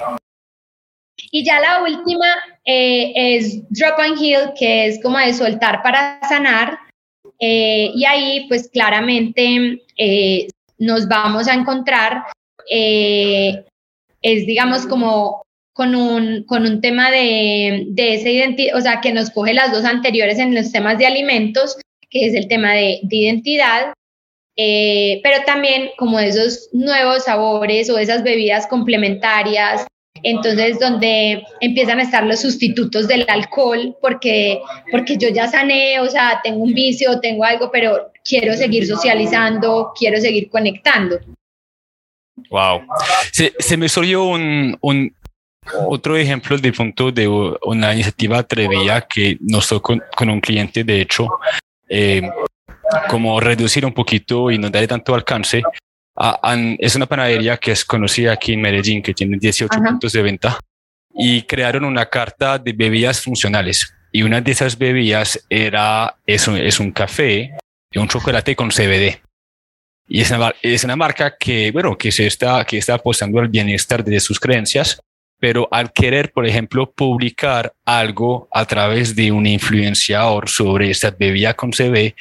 [SPEAKER 2] Y ya la última eh, es Drop and Heal, que es como de soltar para sanar. Eh, y ahí, pues claramente eh, nos vamos a encontrar, es digamos como con un, con un tema de, de esa identidad, o sea, que nos coge las dos anteriores en los temas de alimentos, que es el tema de, de identidad, eh, pero también como esos nuevos sabores o esas bebidas complementarias, entonces donde empiezan a estar los sustitutos del alcohol, porque, porque yo ya sané, o sea, tengo un vicio, tengo algo, pero quiero seguir socializando, quiero seguir conectando.
[SPEAKER 1] Wow. Se, se me surgió un, un, otro ejemplo de punto de una iniciativa atrevida que nos tocó con, un cliente, de hecho, eh, como reducir un poquito y no darle tanto alcance. es una panadería que es conocida aquí en Medellín, que tiene 18 puntos de venta, y crearon una carta de bebidas funcionales. Y una de esas bebidas era, es un, es un café y un chocolate con CBD. Y es una, es una marca que, bueno, que se está, que está apostando al bienestar de sus creencias, pero al querer, por ejemplo, publicar algo a través de un influenciador sobre esta bebida con CBD,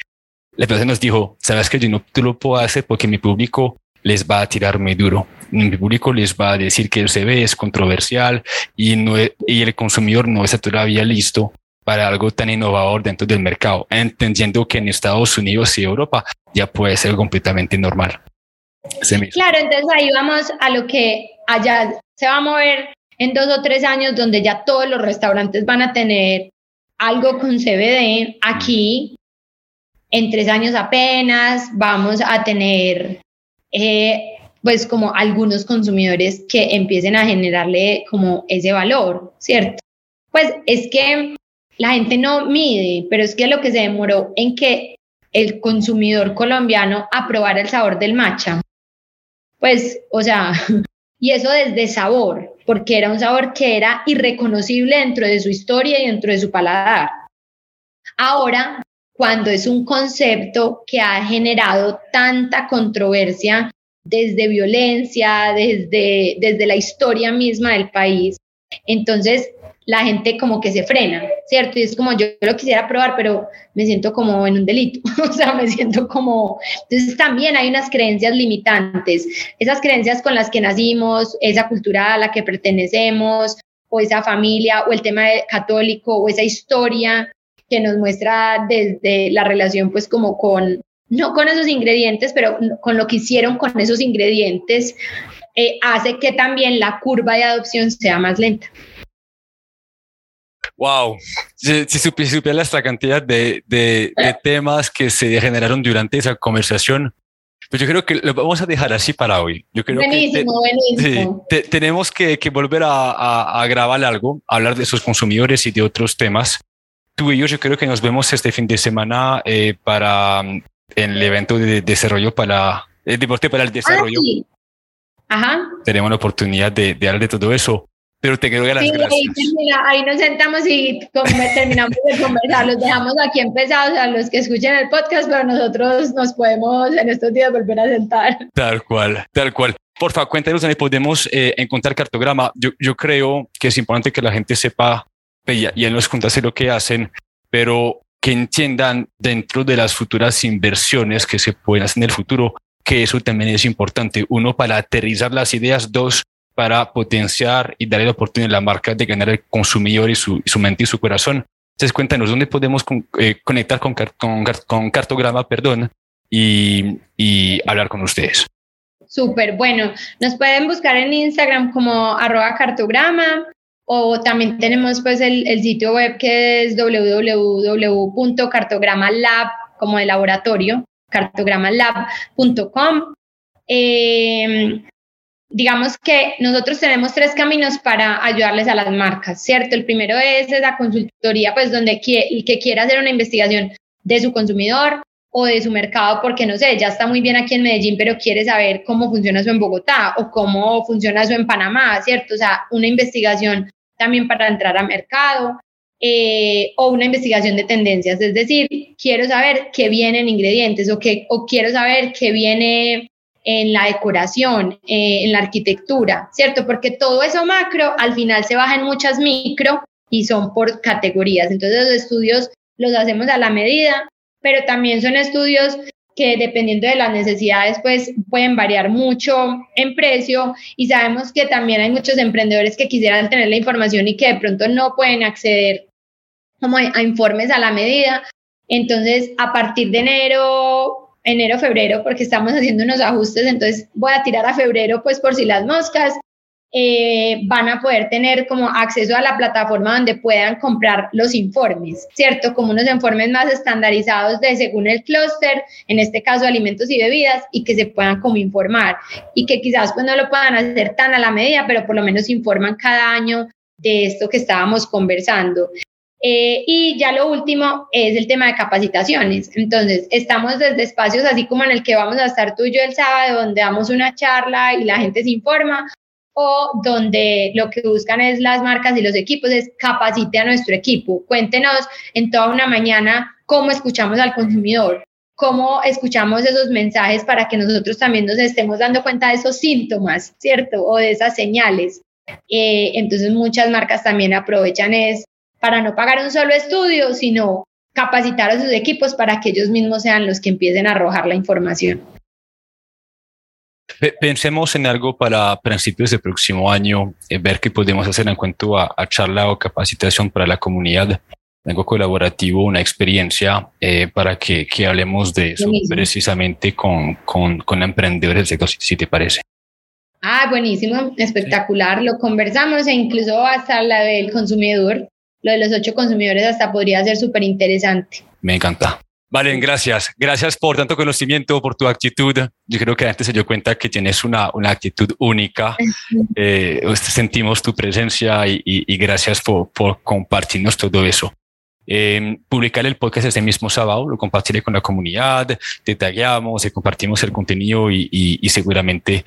[SPEAKER 1] la persona nos dijo, sabes que yo no te lo puedo hacer porque mi público les va a tirar muy duro. Mi público les va a decir que el CB es controversial y, no, y el consumidor no está todavía listo para algo tan innovador dentro del mercado, entendiendo que en Estados Unidos y Europa ya puede ser completamente normal.
[SPEAKER 2] Claro, entonces ahí vamos a lo que allá se va a mover en dos o tres años, donde ya todos los restaurantes van a tener algo con CBD. Aquí en tres años apenas vamos a tener eh, pues como algunos consumidores que empiecen a generarle como ese valor, ¿cierto? Pues es que la gente no mide, pero es que lo que se demoró en que el consumidor colombiano aprobara el sabor del matcha. Pues, o sea, y eso desde sabor, porque era un sabor que era irreconocible dentro de su historia y dentro de su paladar. Ahora cuando es un concepto que ha generado tanta controversia desde violencia, desde, desde la historia misma del país. Entonces, la gente como que se frena, ¿cierto? Y es como yo lo quisiera probar, pero me siento como en un delito, o sea, me siento como... Entonces también hay unas creencias limitantes, esas creencias con las que nacimos, esa cultura a la que pertenecemos, o esa familia, o el tema católico, o esa historia que nos muestra desde la relación pues como con, no con esos ingredientes, pero con lo que hicieron con esos ingredientes, eh, hace que también la curva de adopción sea más lenta.
[SPEAKER 1] Wow, si, si supieras la cantidad de, de, temas que se generaron durante esa conversación, pues yo creo que lo vamos a dejar así para hoy. Yo creo
[SPEAKER 2] buenísimo, buenísimo.
[SPEAKER 1] Sí, tenemos que, que volver a, a, a, grabar algo, hablar de esos consumidores y de otros temas tú y yo, yo creo que nos vemos este fin de semana eh, para mm, el evento de desarrollo para el deporte para el ah, desarrollo.
[SPEAKER 2] Ajá.
[SPEAKER 1] Tenemos la oportunidad de, de, hablar de todo eso. Pero te quiero dar las gracias.
[SPEAKER 2] Ahí, nos sentamos y terminamos de conversar. Los dejamos aquí empezados a los que escuchen el podcast, pero nosotros nos podemos en estos días volver a sentar.
[SPEAKER 1] Tal cual, tal cual. Por favor, cuéntanos dónde podemos eh, encontrar cartograma. Yo, yo creo que es importante que la gente sepa pues y él nos contase lo que hacen, pero que entiendan dentro de las futuras inversiones que se pueden hacer en el futuro, que eso también es importante. Uno, para aterrizar las ideas. Dos, para potenciar y darle la oportunidad a la marca de ganar el consumidor y su, su mente y su corazón. Entonces, cuéntanos dónde podemos eh, conectar con, con, Cartograma y, y hablar con ustedes.
[SPEAKER 2] Súper, bueno, nos pueden buscar en Instagram como arroba cartograma, o también tenemos pues el, sitio web que es www.cartogramalab, como de laboratorio, cartogramalab.com. Eh, digamos que nosotros tenemos tres caminos para ayudarles a las marcas, ¿cierto? El primero es esa consultoría, pues donde el que quiera hacer una investigación de su consumidor o de su mercado, porque no sé, ya está muy bien aquí en Medellín, pero quiere saber cómo funciona eso en Bogotá o cómo funciona eso en Panamá, ¿cierto? O sea, una investigación también para entrar a mercado. Eh, o una investigación de tendencias, es decir, quiero saber qué viene en ingredientes o, qué, o quiero saber qué viene en la decoración, eh, en la arquitectura, ¿cierto? Porque todo eso macro al final se baja en muchas micro y son por categorías. Entonces los estudios los hacemos a la medida, pero también son estudios que dependiendo de las necesidades pues pueden variar mucho en precio y sabemos que también hay muchos emprendedores que quisieran tener la información y que de pronto no pueden acceder como a informes a la medida. Entonces, a partir de enero, enero, febrero, porque estamos haciendo unos ajustes, entonces voy a tirar a febrero, pues por si las moscas, eh, van a poder tener como acceso a la plataforma donde puedan comprar los informes, ¿cierto? Como unos informes más estandarizados de según el clúster, en este caso alimentos y bebidas, y que se puedan como informar y que quizás pues no lo puedan hacer tan a la medida, pero por lo menos informan cada año de esto que estábamos conversando. Eh, y ya lo último es el tema de capacitaciones. Entonces, estamos desde espacios así como en el que vamos a estar tú y yo el sábado, donde damos una charla y la gente se informa, donde lo que buscan es las marcas y los equipos, es capacite a nuestro equipo. Cuéntenos en toda una mañana cómo escuchamos al consumidor, cómo escuchamos esos mensajes para que nosotros también nos estemos dando cuenta de esos síntomas, ¿cierto? O de esas señales. Eh, entonces muchas marcas también aprovechan es para no pagar un solo estudio, sino capacitar a sus equipos para que ellos mismos sean los que empiecen a arrojar la información.
[SPEAKER 1] Pensemos en algo para principios del próximo año, eh, ver qué podemos hacer en cuanto a, charla o capacitación para la comunidad, algo colaborativo, una experiencia eh, para que, hablemos de eso precisamente con, con, emprendedores del sector, si te parece.
[SPEAKER 2] Ah, buenísimo, espectacular. Lo conversamos e incluso hasta la del consumidor lo de los ocho consumidores hasta podría ser súper interesante.
[SPEAKER 1] Me encanta. Valen, gracias. Gracias por tanto conocimiento, por tu actitud. Yo creo que antes se dio cuenta que tienes una, una actitud única. Eh, sentimos tu presencia y, gracias por, por, compartirnos todo eso. Eh, publicar el podcast este mismo sábado, lo compartiré con la comunidad, detallamos, compartimos el contenido y, y seguramente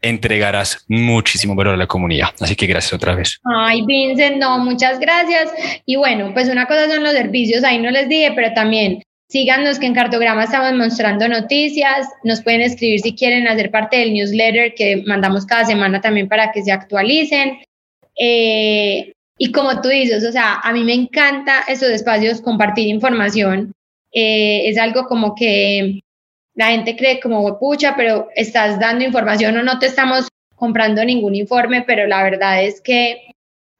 [SPEAKER 1] entregarás muchísimo valor a la comunidad. Así que gracias otra vez.
[SPEAKER 2] Ay, Vincent, no, muchas gracias. Y bueno, pues una cosa son los servicios, ahí no les dije, pero también síganos que en Cartograma estamos mostrando noticias, nos pueden escribir si quieren hacer parte del newsletter que mandamos cada semana también para que se actualicen. Eh, y como tú dices, o sea, a mí me encanta esos espacios, compartir información. Eh, es algo como que la gente cree como, pucha, pero estás dando información o no te estamos comprando ningún informe, pero la verdad es que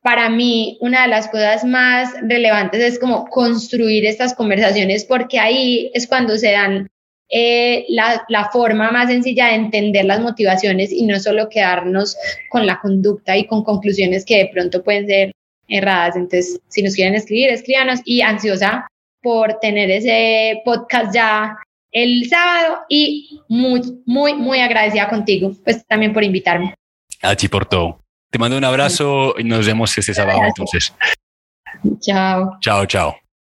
[SPEAKER 2] para mí una de las cosas más relevantes es como construir estas conversaciones porque ahí es cuando se dan eh, la, forma más sencilla de entender las motivaciones y no solo quedarnos con la conducta y con conclusiones que de pronto pueden ser erradas. Entonces, si nos quieren escribir, escríbanos y ansiosa por tener ese podcast ya el sábado y muy, muy, muy agradecida contigo, pues también por invitarme.
[SPEAKER 1] Por todo. Te mando un abrazo y nos vemos este sábado entonces.
[SPEAKER 2] Chao.
[SPEAKER 1] Chao, chao.